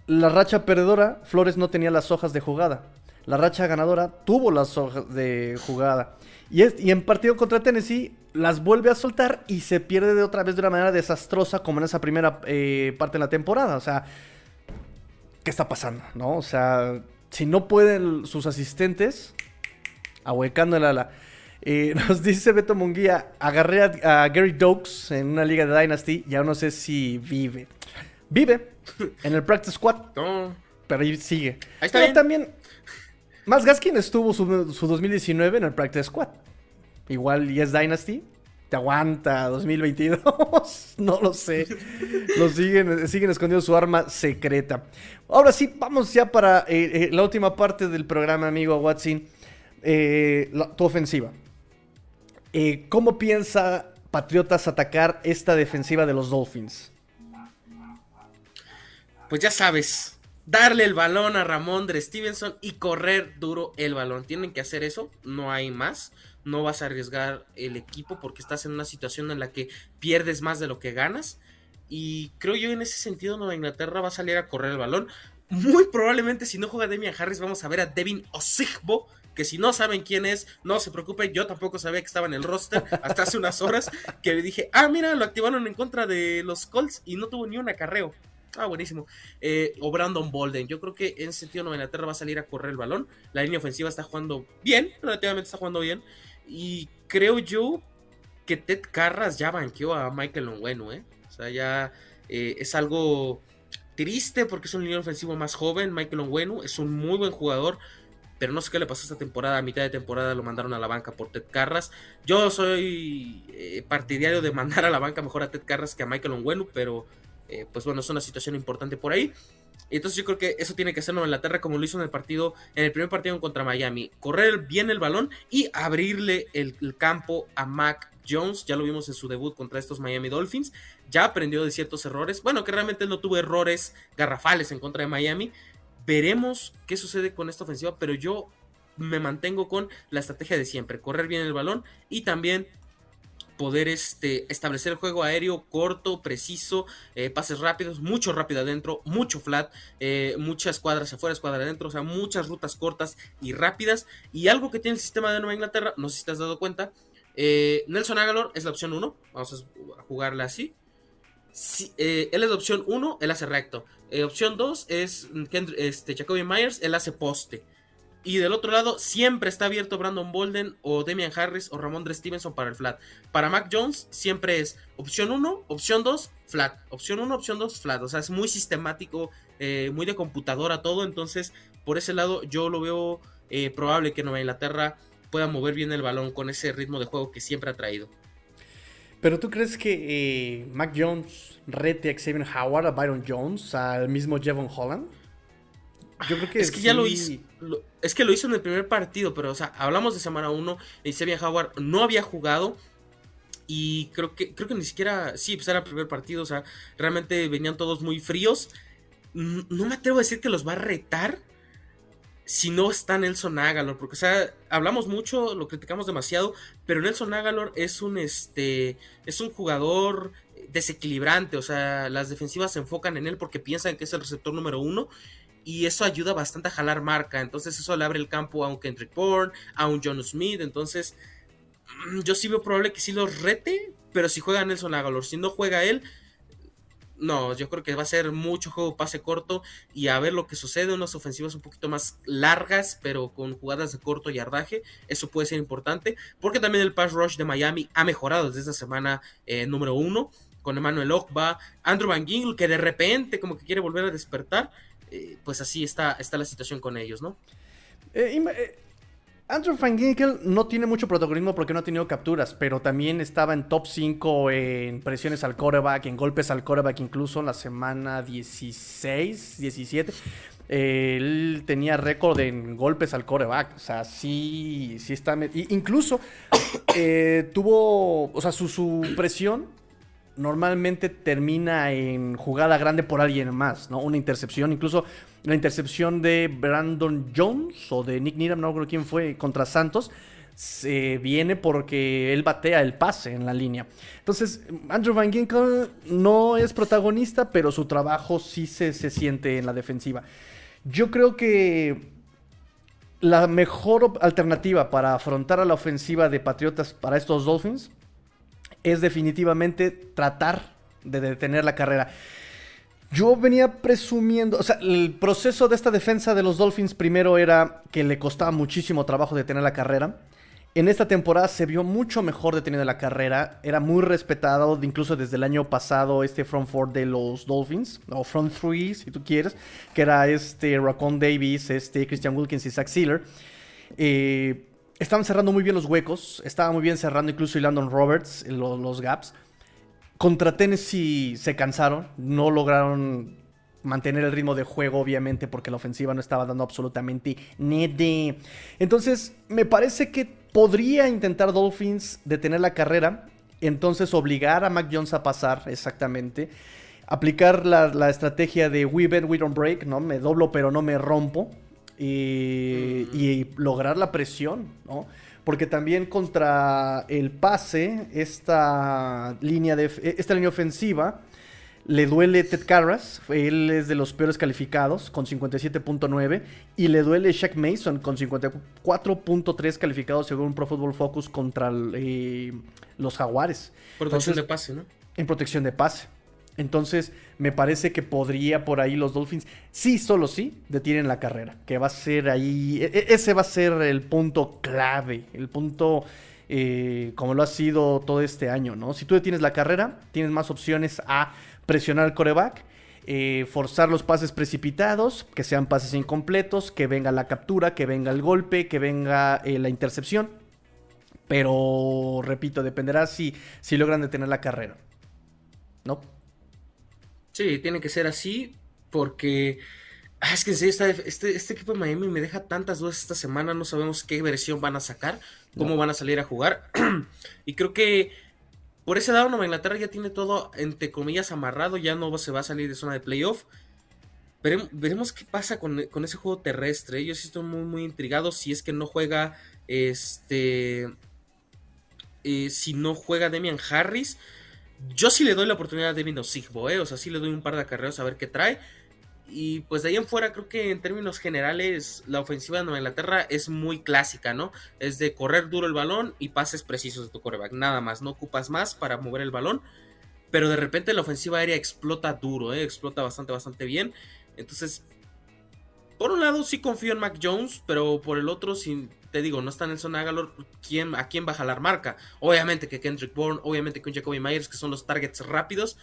la racha perdedora, Flores no tenía las hojas de jugada. La racha ganadora tuvo las hojas de jugada. Y, es, y en partido contra Tennessee las vuelve a soltar y se pierde de otra vez de una manera desastrosa como en esa primera eh, parte de la temporada. O sea, ¿qué está pasando? ¿No? O sea, si no pueden sus asistentes, ahuecando el ala. Eh, nos dice Beto Munguía, agarré a, Gary Dokes en una liga de Dynasty, ya no sé si vive. Vive en el Practice Squad, pero ahí sigue. Ahí está también, Más Gaskin estuvo su, su 2019 en el Practice Squad. Igual y es Dynasty. Te aguanta 2022. no lo sé. Lo siguen, siguen escondiendo su arma secreta. Ahora sí, vamos ya para eh, eh, la última parte del programa, amigo Watson. Eh, tu ofensiva. ¿Cómo piensa Patriotas atacar esta defensiva de los Dolphins? Pues ya sabes, darle el balón a Ramón de Stevenson y correr duro el balón. Tienen que hacer eso, no hay más no vas a arriesgar el equipo porque estás en una situación en la que pierdes más de lo que ganas. Y creo yo en ese sentido Nueva Inglaterra va a salir a correr el balón. Muy probablemente si no juega Demian Harris vamos a ver a Devin Osigbo, que si no saben quién es, no se preocupen, yo tampoco sabía que estaba en el roster hasta hace unas horas que le dije, ah, mira, lo activaron en contra de los Colts y no tuvo ni un acarreo. Ah, buenísimo. Eh, o Brandon Bolden. Yo creo que en ese sentido Nueva Inglaterra va a salir a correr el balón. La línea ofensiva está jugando bien, relativamente está jugando bien. Y creo yo que Ted Carras ya banqueó a Michael Onwenu, ¿eh? O sea, ya eh, es algo triste porque es un líder ofensivo más joven. Michael Onwenu es un muy buen jugador, pero no sé qué le pasó esta temporada. A mitad de temporada lo mandaron a la banca por Ted Carras. Yo soy eh, partidario de mandar a la banca mejor a Ted Carras que a Michael Onwenu, pero eh, pues bueno, es una situación importante por ahí. Entonces yo creo que eso tiene que hacer Nueva Inglaterra como lo hizo en el partido, en el primer partido contra Miami. Correr bien el balón y abrirle el, campo a Mac Jones. Ya lo vimos en su debut contra estos Miami Dolphins. Ya aprendió de ciertos errores. Bueno, que realmente no tuvo errores garrafales en contra de Miami. Veremos qué sucede con esta ofensiva, pero yo me mantengo con la estrategia de siempre. Correr bien el balón y también poder este, establecer el juego aéreo corto, preciso, eh, pases rápidos, mucho rápido adentro, mucho flat, eh, muchas cuadras afuera, escuadra adentro, o sea, muchas rutas cortas y rápidas. Y algo que tiene el sistema de Nueva Inglaterra, no sé si te has dado cuenta, eh, Nelson Agalor es la opción 1, vamos a jugarla así. Él es la opción 1, él hace recto. Opción 2 es este, Jacoby Myers, él hace poste. Y del otro lado, siempre está abierto Brandon Bolden o Demian Harris o Ramondre Stevenson para el flat. Para Mac Jones, siempre es opción 1, opción 2, flat. Opción 1, opción 2, flat. O sea, es muy sistemático, eh, muy de computadora todo. Entonces, por ese lado, yo lo veo eh, probable que Nueva Inglaterra pueda mover bien el balón con ese ritmo de juego que siempre ha traído. Pero tú crees que eh, Mac Jones rete a Xavier Howard, a Byron Jones, al mismo Jevon Holland? Yo creo que es que ya lo hizo. es que lo hizo en el primer partido, pero, o sea, hablamos de semana 1 y Xavier Howard no había jugado. Y creo que, creo que ni siquiera. Sí, pues era el primer partido. O sea, realmente venían todos muy fríos. No me atrevo a decir que los va a retar. Si no está Nelson Agalor. Porque, o sea, hablamos mucho, lo criticamos demasiado. Pero Nelson Agalor es un este. Es un jugador desequilibrante. O sea, las defensivas se enfocan en él porque piensan que es el receptor número uno y eso ayuda bastante a jalar marca. Entonces eso le abre el campo a un Kendrick Bourne, a un John Smith. Entonces mm, yo sí veo probable que sí los rete, pero si juega Nelson Agalor, si no juega él, no, yo creo que va a ser mucho juego pase corto y a ver lo que sucede, unas ofensivas un poquito más largas, pero con jugadas de corto yardaje, eso puede ser importante, porque también el pass rush de Miami ha mejorado desde esta semana eh, número uno, con Emmanuel Ogba, Andrew Van Gingle, que de repente como que quiere volver a despertar, eh, pues así está, está la situación con ellos, ¿no? Eh, eh, Andrew Van Ginkel no tiene mucho protagonismo porque no ha tenido capturas, pero también estaba en top 5 en presiones al coreback, en golpes al coreback, incluso en la semana 16, 17. él tenía récord en golpes al coreback. O sea, sí, sí está. Incluso tuvo. O sea, su, su presión normalmente termina en jugada grande por alguien más, ¿no? Una intercepción, incluso la intercepción de Brandon Jones o de Nick Needham, no recuerdo quién fue, contra Santos, se viene porque él batea el pase en la línea. Entonces, Andrew Van Ginkel no es protagonista, pero su trabajo sí se, se siente en la defensiva. Yo creo que la mejor alternativa para afrontar a la ofensiva de Patriotas para estos Dolphins es definitivamente tratar de detener la carrera. Yo venía presumiendo, o sea, el proceso de esta defensa de los Dolphins primero era que le costaba muchísimo trabajo detener la carrera. En esta temporada se vio mucho mejor detenido la carrera, era muy respetado, incluso desde el año pasado, este front four de los Dolphins, o front three, si tú quieres, que era este Raccoon Davis, este Christian Wilkins y Zach Sealer. Eh, estaban cerrando muy bien los huecos, estaba muy bien cerrando incluso y Landon Roberts los, los gaps. Contra Tennessee se cansaron, no lograron mantener el ritmo de juego, obviamente, porque la ofensiva no estaba dando absolutamente nada. Entonces, me parece que podría intentar Dolphins detener la carrera, entonces obligar a Mac Jones a pasar, exactamente. Aplicar la, la estrategia de we bend, we don't break, ¿no? Me doblo pero no me rompo y, lograr la presión, ¿no? Porque también contra el pase, esta línea, de, esta línea ofensiva, le duele Ted Carras, él es de los peores calificados, con 57.9, y le duele Shaq Mason, con 54.3 calificados según Pro Football Focus contra eh, los Jaguares. Protección de pase, ¿no? En protección de pase. Entonces, me parece que podría por ahí los Dolphins, sí, solo sí, detienen la carrera. Que va a ser ahí, e, e, ese va a ser el punto clave, el punto eh, como lo ha sido todo este año, ¿no? Si tú detienes la carrera, tienes más opciones a presionar al coreback. eh, forzar los pases precipitados, que sean pases incompletos, que venga la captura, que venga el golpe, que venga eh, la intercepción. Pero, repito, dependerá si, si logran detener la carrera. ¿No? Sí, tiene que ser así porque... Ah, es que este, este, equipo de Miami me deja tantas dudas esta semana, no sabemos qué versión van a sacar, cómo van a salir a jugar. y creo que por ese lado, Nueva Inglaterra ya tiene todo, entre comillas, amarrado, ya no se va a salir de zona de playoff. Veremos, qué pasa con, ese juego terrestre. Yo sí estoy muy, muy intrigado si es que no juega, este, eh, si no juega Demian Harris. Yo sí le doy la oportunidad a Devin Osigbo, eh, o sea, sí le doy un par de acarreos a ver qué trae. Y pues de ahí en fuera creo que en términos generales la ofensiva de Nueva Inglaterra es muy clásica, ¿no? Es de correr duro el balón y pases precisos de tu coreback, nada más, no ocupas más para mover el balón, pero de repente la ofensiva aérea explota duro, ¿eh? explota bastante, bastante bien. Entonces, por un lado sí confío en Mac Jones, pero por el otro, si te digo, no está en Nelson Agalor, ¿quién, ¿a quién va a jalar marca? Obviamente que Kendrick Bourne, obviamente que Jacoby Myers, que son los targets rápidos.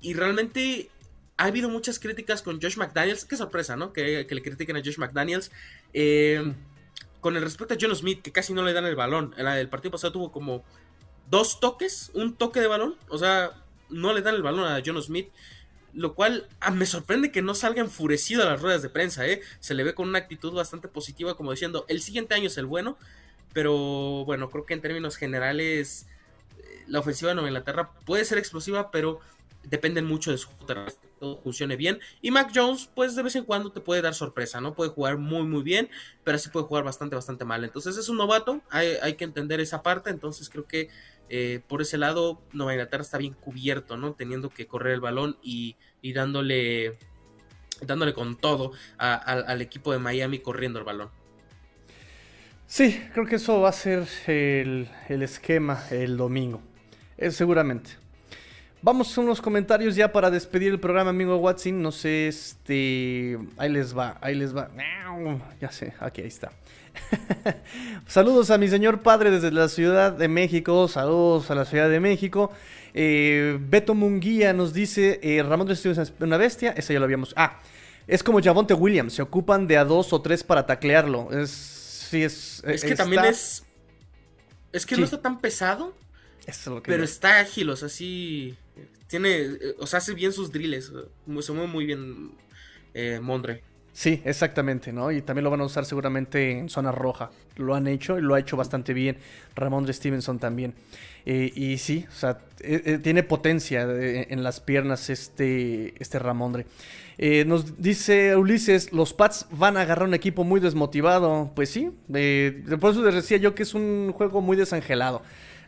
Y realmente ha habido muchas críticas con Josh McDaniels. Qué sorpresa, ¿no? Que, le critiquen a Josh McDaniels. Eh, con el respecto a John Smith, que casi no le dan el balón. El, el partido pasado tuvo como dos toques, un toque de balón. O sea, no le dan el balón a John Smith. Lo cual ah, me sorprende que no salga enfurecido a las ruedas de prensa, ¿eh? Se le ve con una actitud bastante positiva, como diciendo, el siguiente año es el bueno. Pero bueno, creo que en términos generales, eh, la ofensiva de Nueva Inglaterra puede ser explosiva, pero dependen mucho de su todo funcione bien. Y Mac Jones, pues de vez en cuando te puede dar sorpresa, ¿no? Puede jugar muy, muy bien, pero sí puede jugar bastante, bastante mal. Entonces es un novato, hay, que entender esa parte. Entonces creo que eh, por ese lado, Nueva Inglaterra está bien cubierto, ¿no? Teniendo que correr el balón y, dándole, dándole con todo al equipo de Miami corriendo el balón. Sí, creo que eso va a ser el, esquema el domingo. Eh, seguramente. Vamos a unos comentarios ya para despedir el programa, amigo Watson. No sé, este. Ahí les va, ahí les va. Ya sé, aquí está. Saludos a mi señor padre desde la Ciudad de México. Saludos a la Ciudad de México. Eh, Beto Munguía nos dice: eh, Ramón de es una bestia. Esa ya lo habíamos. Ah, es como Javonte Williams. Se ocupan de a dos o tres para taclearlo. Es. Sí, es. Es que también es. Es que no está tan pesado. pero está ágil, o sea, sí. Tiene, eh, o sea, hace bien sus drills. Se mueve muy bien eh, Mondre. Sí, exactamente, ¿no? Y también lo van a usar seguramente en zona roja. Lo han hecho y lo ha hecho bastante bien. Ramondre Stevenson también. Eh, y sí, o sea, tiene potencia en las piernas este, este Ramondre. nos dice Ulises, los Pats van a agarrar un equipo muy desmotivado. Pues sí, por eso les decía yo que es un juego muy desangelado.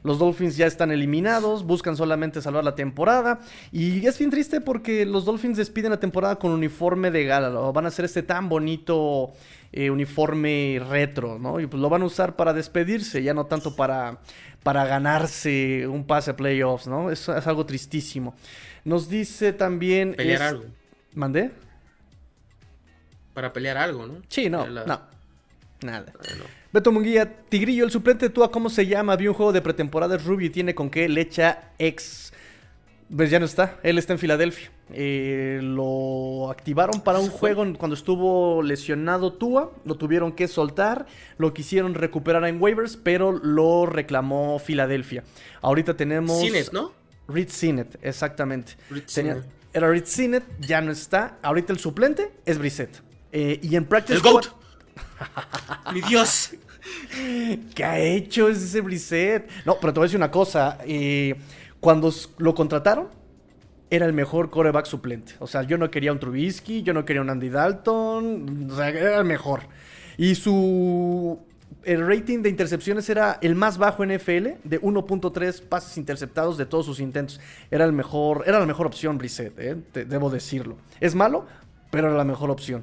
Los Dolphins ya están eliminados, buscan solamente salvar la temporada. Y es bien triste porque los Dolphins despiden la temporada con uniforme de gala. Van a hacer este tan bonito eh, uniforme retro, ¿no? Y pues lo van a usar para despedirse, ya no tanto para, para ganarse un pase a playoffs, ¿no? Es, es algo tristísimo. Nos dice también... Pelear algo. ¿Mandé? Para pelear algo, ¿no? Sí, no, no. Nada. Beto Munguía, Tigrillo, el suplente tú, ¿cómo se llama? Vi un juego de pretemporada, Ruby tiene con qué le echa ex. Pues ya no está, él está en Filadelfia. Eh, lo activaron para un juego cuando estuvo lesionado Tua, lo tuvieron que soltar, lo quisieron recuperar en waivers, pero lo reclamó Filadelfia. Ahorita tenemos... Sinet, ¿no? Reed Sinet, exactamente. era Reed Sinet, ya no está. Ahorita el suplente es Brissett. Eh, y en Practice... El GOAT. Mi Dios. ¿Qué ha hecho ese Brissett? No, pero te voy a decir una cosa. Cuando lo contrataron, era el mejor coreback suplente. O sea, yo no quería un Trubisky, yo no quería un Andy Dalton. O sea, era el mejor. Y su. El rating de intercepciones era el más bajo en FL, de 1.3 pases interceptados de todos sus intentos. Era el mejor, era la mejor opción, Brissett, eh, debo decirlo. Es malo, pero era la mejor opción.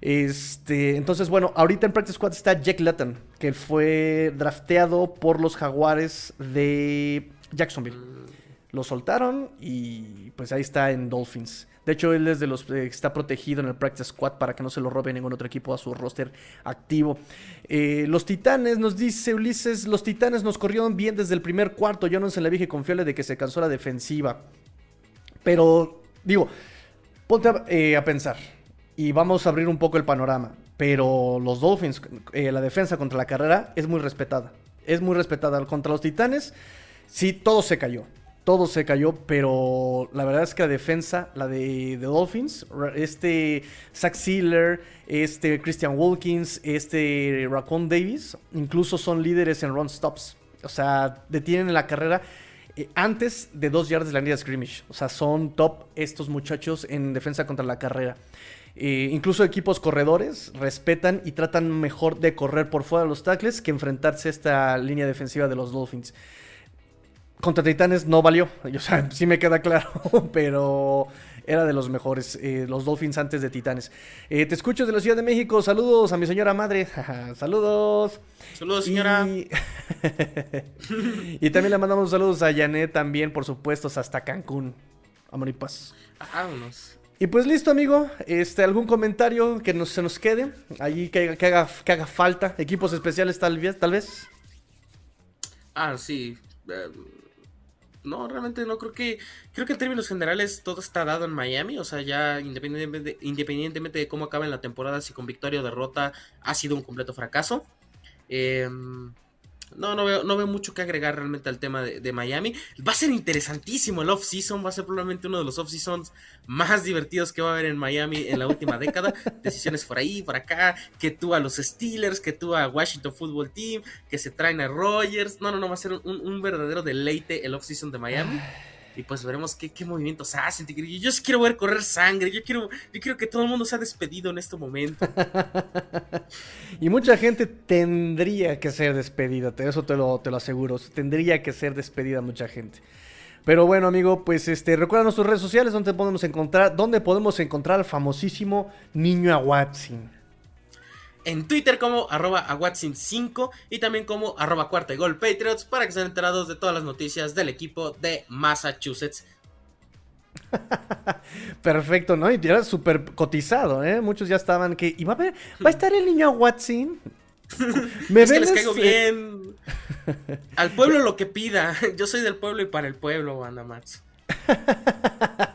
Este, entonces, bueno, ahorita en Practice Squad está Jack Lutton, que fue drafteado por los Jaguares de Jacksonville. Lo soltaron y pues ahí está en Dolphins. De hecho, él es de los que está protegido en el Practice Squad para que no se lo robe ningún otro equipo a su roster activo. Eh, los Titanes, nos dice Ulises, los Titanes nos corrieron bien desde el primer cuarto. Yo no se le dije confiable de que se cansó la defensiva. Pero, digo, ponte a, eh, a pensar y vamos a abrir un poco el panorama. Pero los Dolphins, eh, la defensa contra la carrera es muy respetada. Es muy respetada. Contra los Titanes, sí, todo se cayó. Todo se cayó, pero la verdad es que la defensa, la de, de Dolphins, este Zach Sealer, este Christian Wilkins, este Raccoon Davis, incluso son líderes en run stops. O sea, detienen la carrera eh, antes de dos yardas de la línea de scrimmage. O sea, son top estos muchachos en defensa contra la carrera. Eh, incluso equipos corredores respetan y tratan mejor de correr por fuera de los tackles que enfrentarse a esta línea defensiva de los Dolphins. Contra Titanes no valió, o sea, sí me queda claro, pero era de los mejores, eh, los Dolphins antes de Titanes. Eh, te escucho de la Ciudad de México, saludos a mi señora madre, saludos. Saludos, señora. Y... y también le mandamos saludos a Janet también, por supuesto, hasta Cancún. Amor y paz. Vámonos. Y pues listo, amigo. Este, ¿Algún comentario que nos, se nos quede? Allí que, haga, que haga falta. Equipos especiales tal vez, tal vez. Ah, sí. eh, no, realmente no creo que. Creo que en términos generales todo está dado en Miami. O sea, ya independientemente, de cómo acabe la temporada, si con victoria o derrota, ha sido un completo fracaso. Eh, no, no veo, no veo mucho que agregar realmente al tema de, de Miami. Va a ser interesantísimo el off-season. Va a ser probablemente uno de los off-seasons más divertidos que va a haber en Miami en la última década. Decisiones por ahí, por acá. Que tú a los Steelers, que tú a Washington Football Team, que se traen a Rogers. No, no, no, va a ser un, un verdadero deleite el off-season de Miami. Y pues veremos qué, qué movimientos hacen. tigre. Yo sí quiero ver correr sangre. Yo quiero, yo quiero que todo el mundo sea despedido en este momento. y mucha gente tendría que ser despedida, eso te lo, te lo aseguro. Tendría que ser despedida mucha gente. Pero bueno, amigo, pues este, recuerda nuestras redes sociales donde podemos encontrar, donde podemos encontrar al famosísimo niño Aguatzin. En Twitter como arroba aguatsin5 y también como arroba cuarta y gol Patriots para que estén enterados de todas las noticias del equipo de Massachusetts. Perfecto, ¿no? Y era súper cotizado, ¿eh? Muchos ya estaban que. ¿Y va a, ver, ¿va a estar el niño Aguatzin? ¿Me es que les vendes, caigo bien. Al pueblo lo que pida. Yo soy del pueblo y para el pueblo, banda Mats.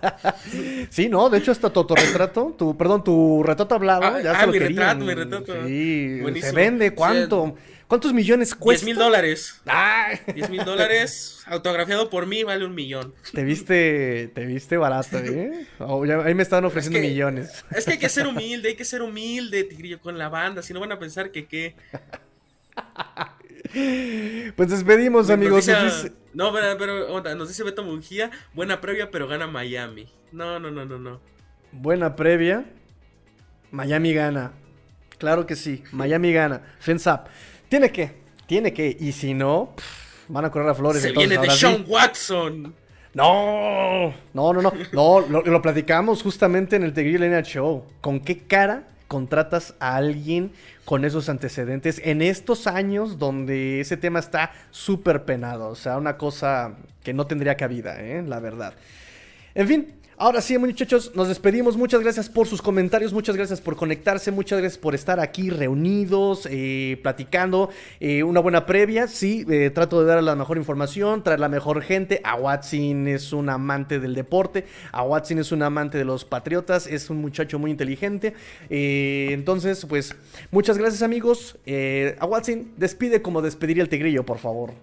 Sí, no, de hecho hasta tu autorretrato, tu, perdón, tu retrato hablado, Ah, ya ah, se lo mi querían. retrato, mi retrato. Sí, Buenísimo. se vende, ¿cuánto? ¿Cuántos millones 10 cuesta? mil dólares. Ay, 10 mil dólares autografiado por mí vale un millón. te viste, te viste barato, ¿eh? Oh, ya- ahí me estaban ofreciendo que- millones. Es que hay que ser humilde, hay que ser humilde, tigrillo, con la banda. Si no van a pensar que qué. Pues despedimos, amigos. Nos dice- No, pero, nos dice Beto Mungía, buena previa, pero gana Miami. No, no, no, no, no. Buena previa. Miami gana. Claro que sí. Miami gana. Fence up. Tiene que. Tiene que. Y si no, pff, van a correr a flores. Se entonces, viene de sí. Sean Watson. No, no, no, no. No, lo, lo platicamos justamente en el Tigrillo Lineal Show. ¿Con qué cara contratas a alguien con esos antecedentes en estos años donde ese tema está súper penado? O sea, una cosa que no tendría cabida, ¿eh? La verdad. En fin, ahora sí, muchachos, nos despedimos. Muchas gracias por sus comentarios, muchas gracias por conectarse, muchas gracias por estar aquí reunidos, eh, platicando. eh, una buena previa, sí, eh, trato de dar la mejor información, traer la mejor gente. A Watson es un amante del deporte, a Watson es un amante de los patriotas, es un muchacho muy inteligente. eh, entonces, pues, muchas gracias, amigos. A Watson, despide como despediría el tigrillo, por favor.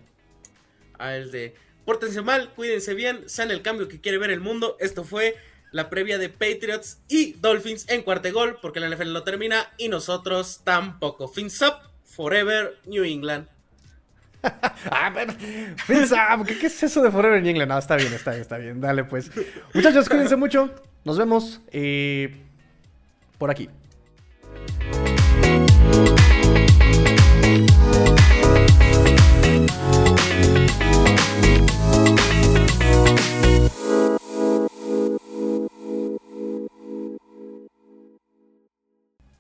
A el de pórtense mal, cuídense bien, sean el cambio que quiere ver el mundo. Esto fue la previa de Patriots y Dolphins en cuarto gol, porque la NFL no termina y nosotros tampoco. Fins up, forever, New England. Ah, pero, piensa, ¿qué, es eso de Forever in England? No, está bien, está bien, está bien. Dale, pues. Muchachos, cuídense mucho. Nos vemos eh, por aquí.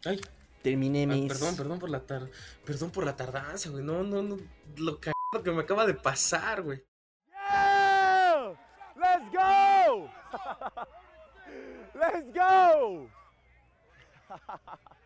Ay, Terminé ah, mis. perdón, perdón por la tar perdón por la tardanza, güey. No, no, no, lo cagado que me acaba de pasar, güey. Yeah! Let's go! Let's go!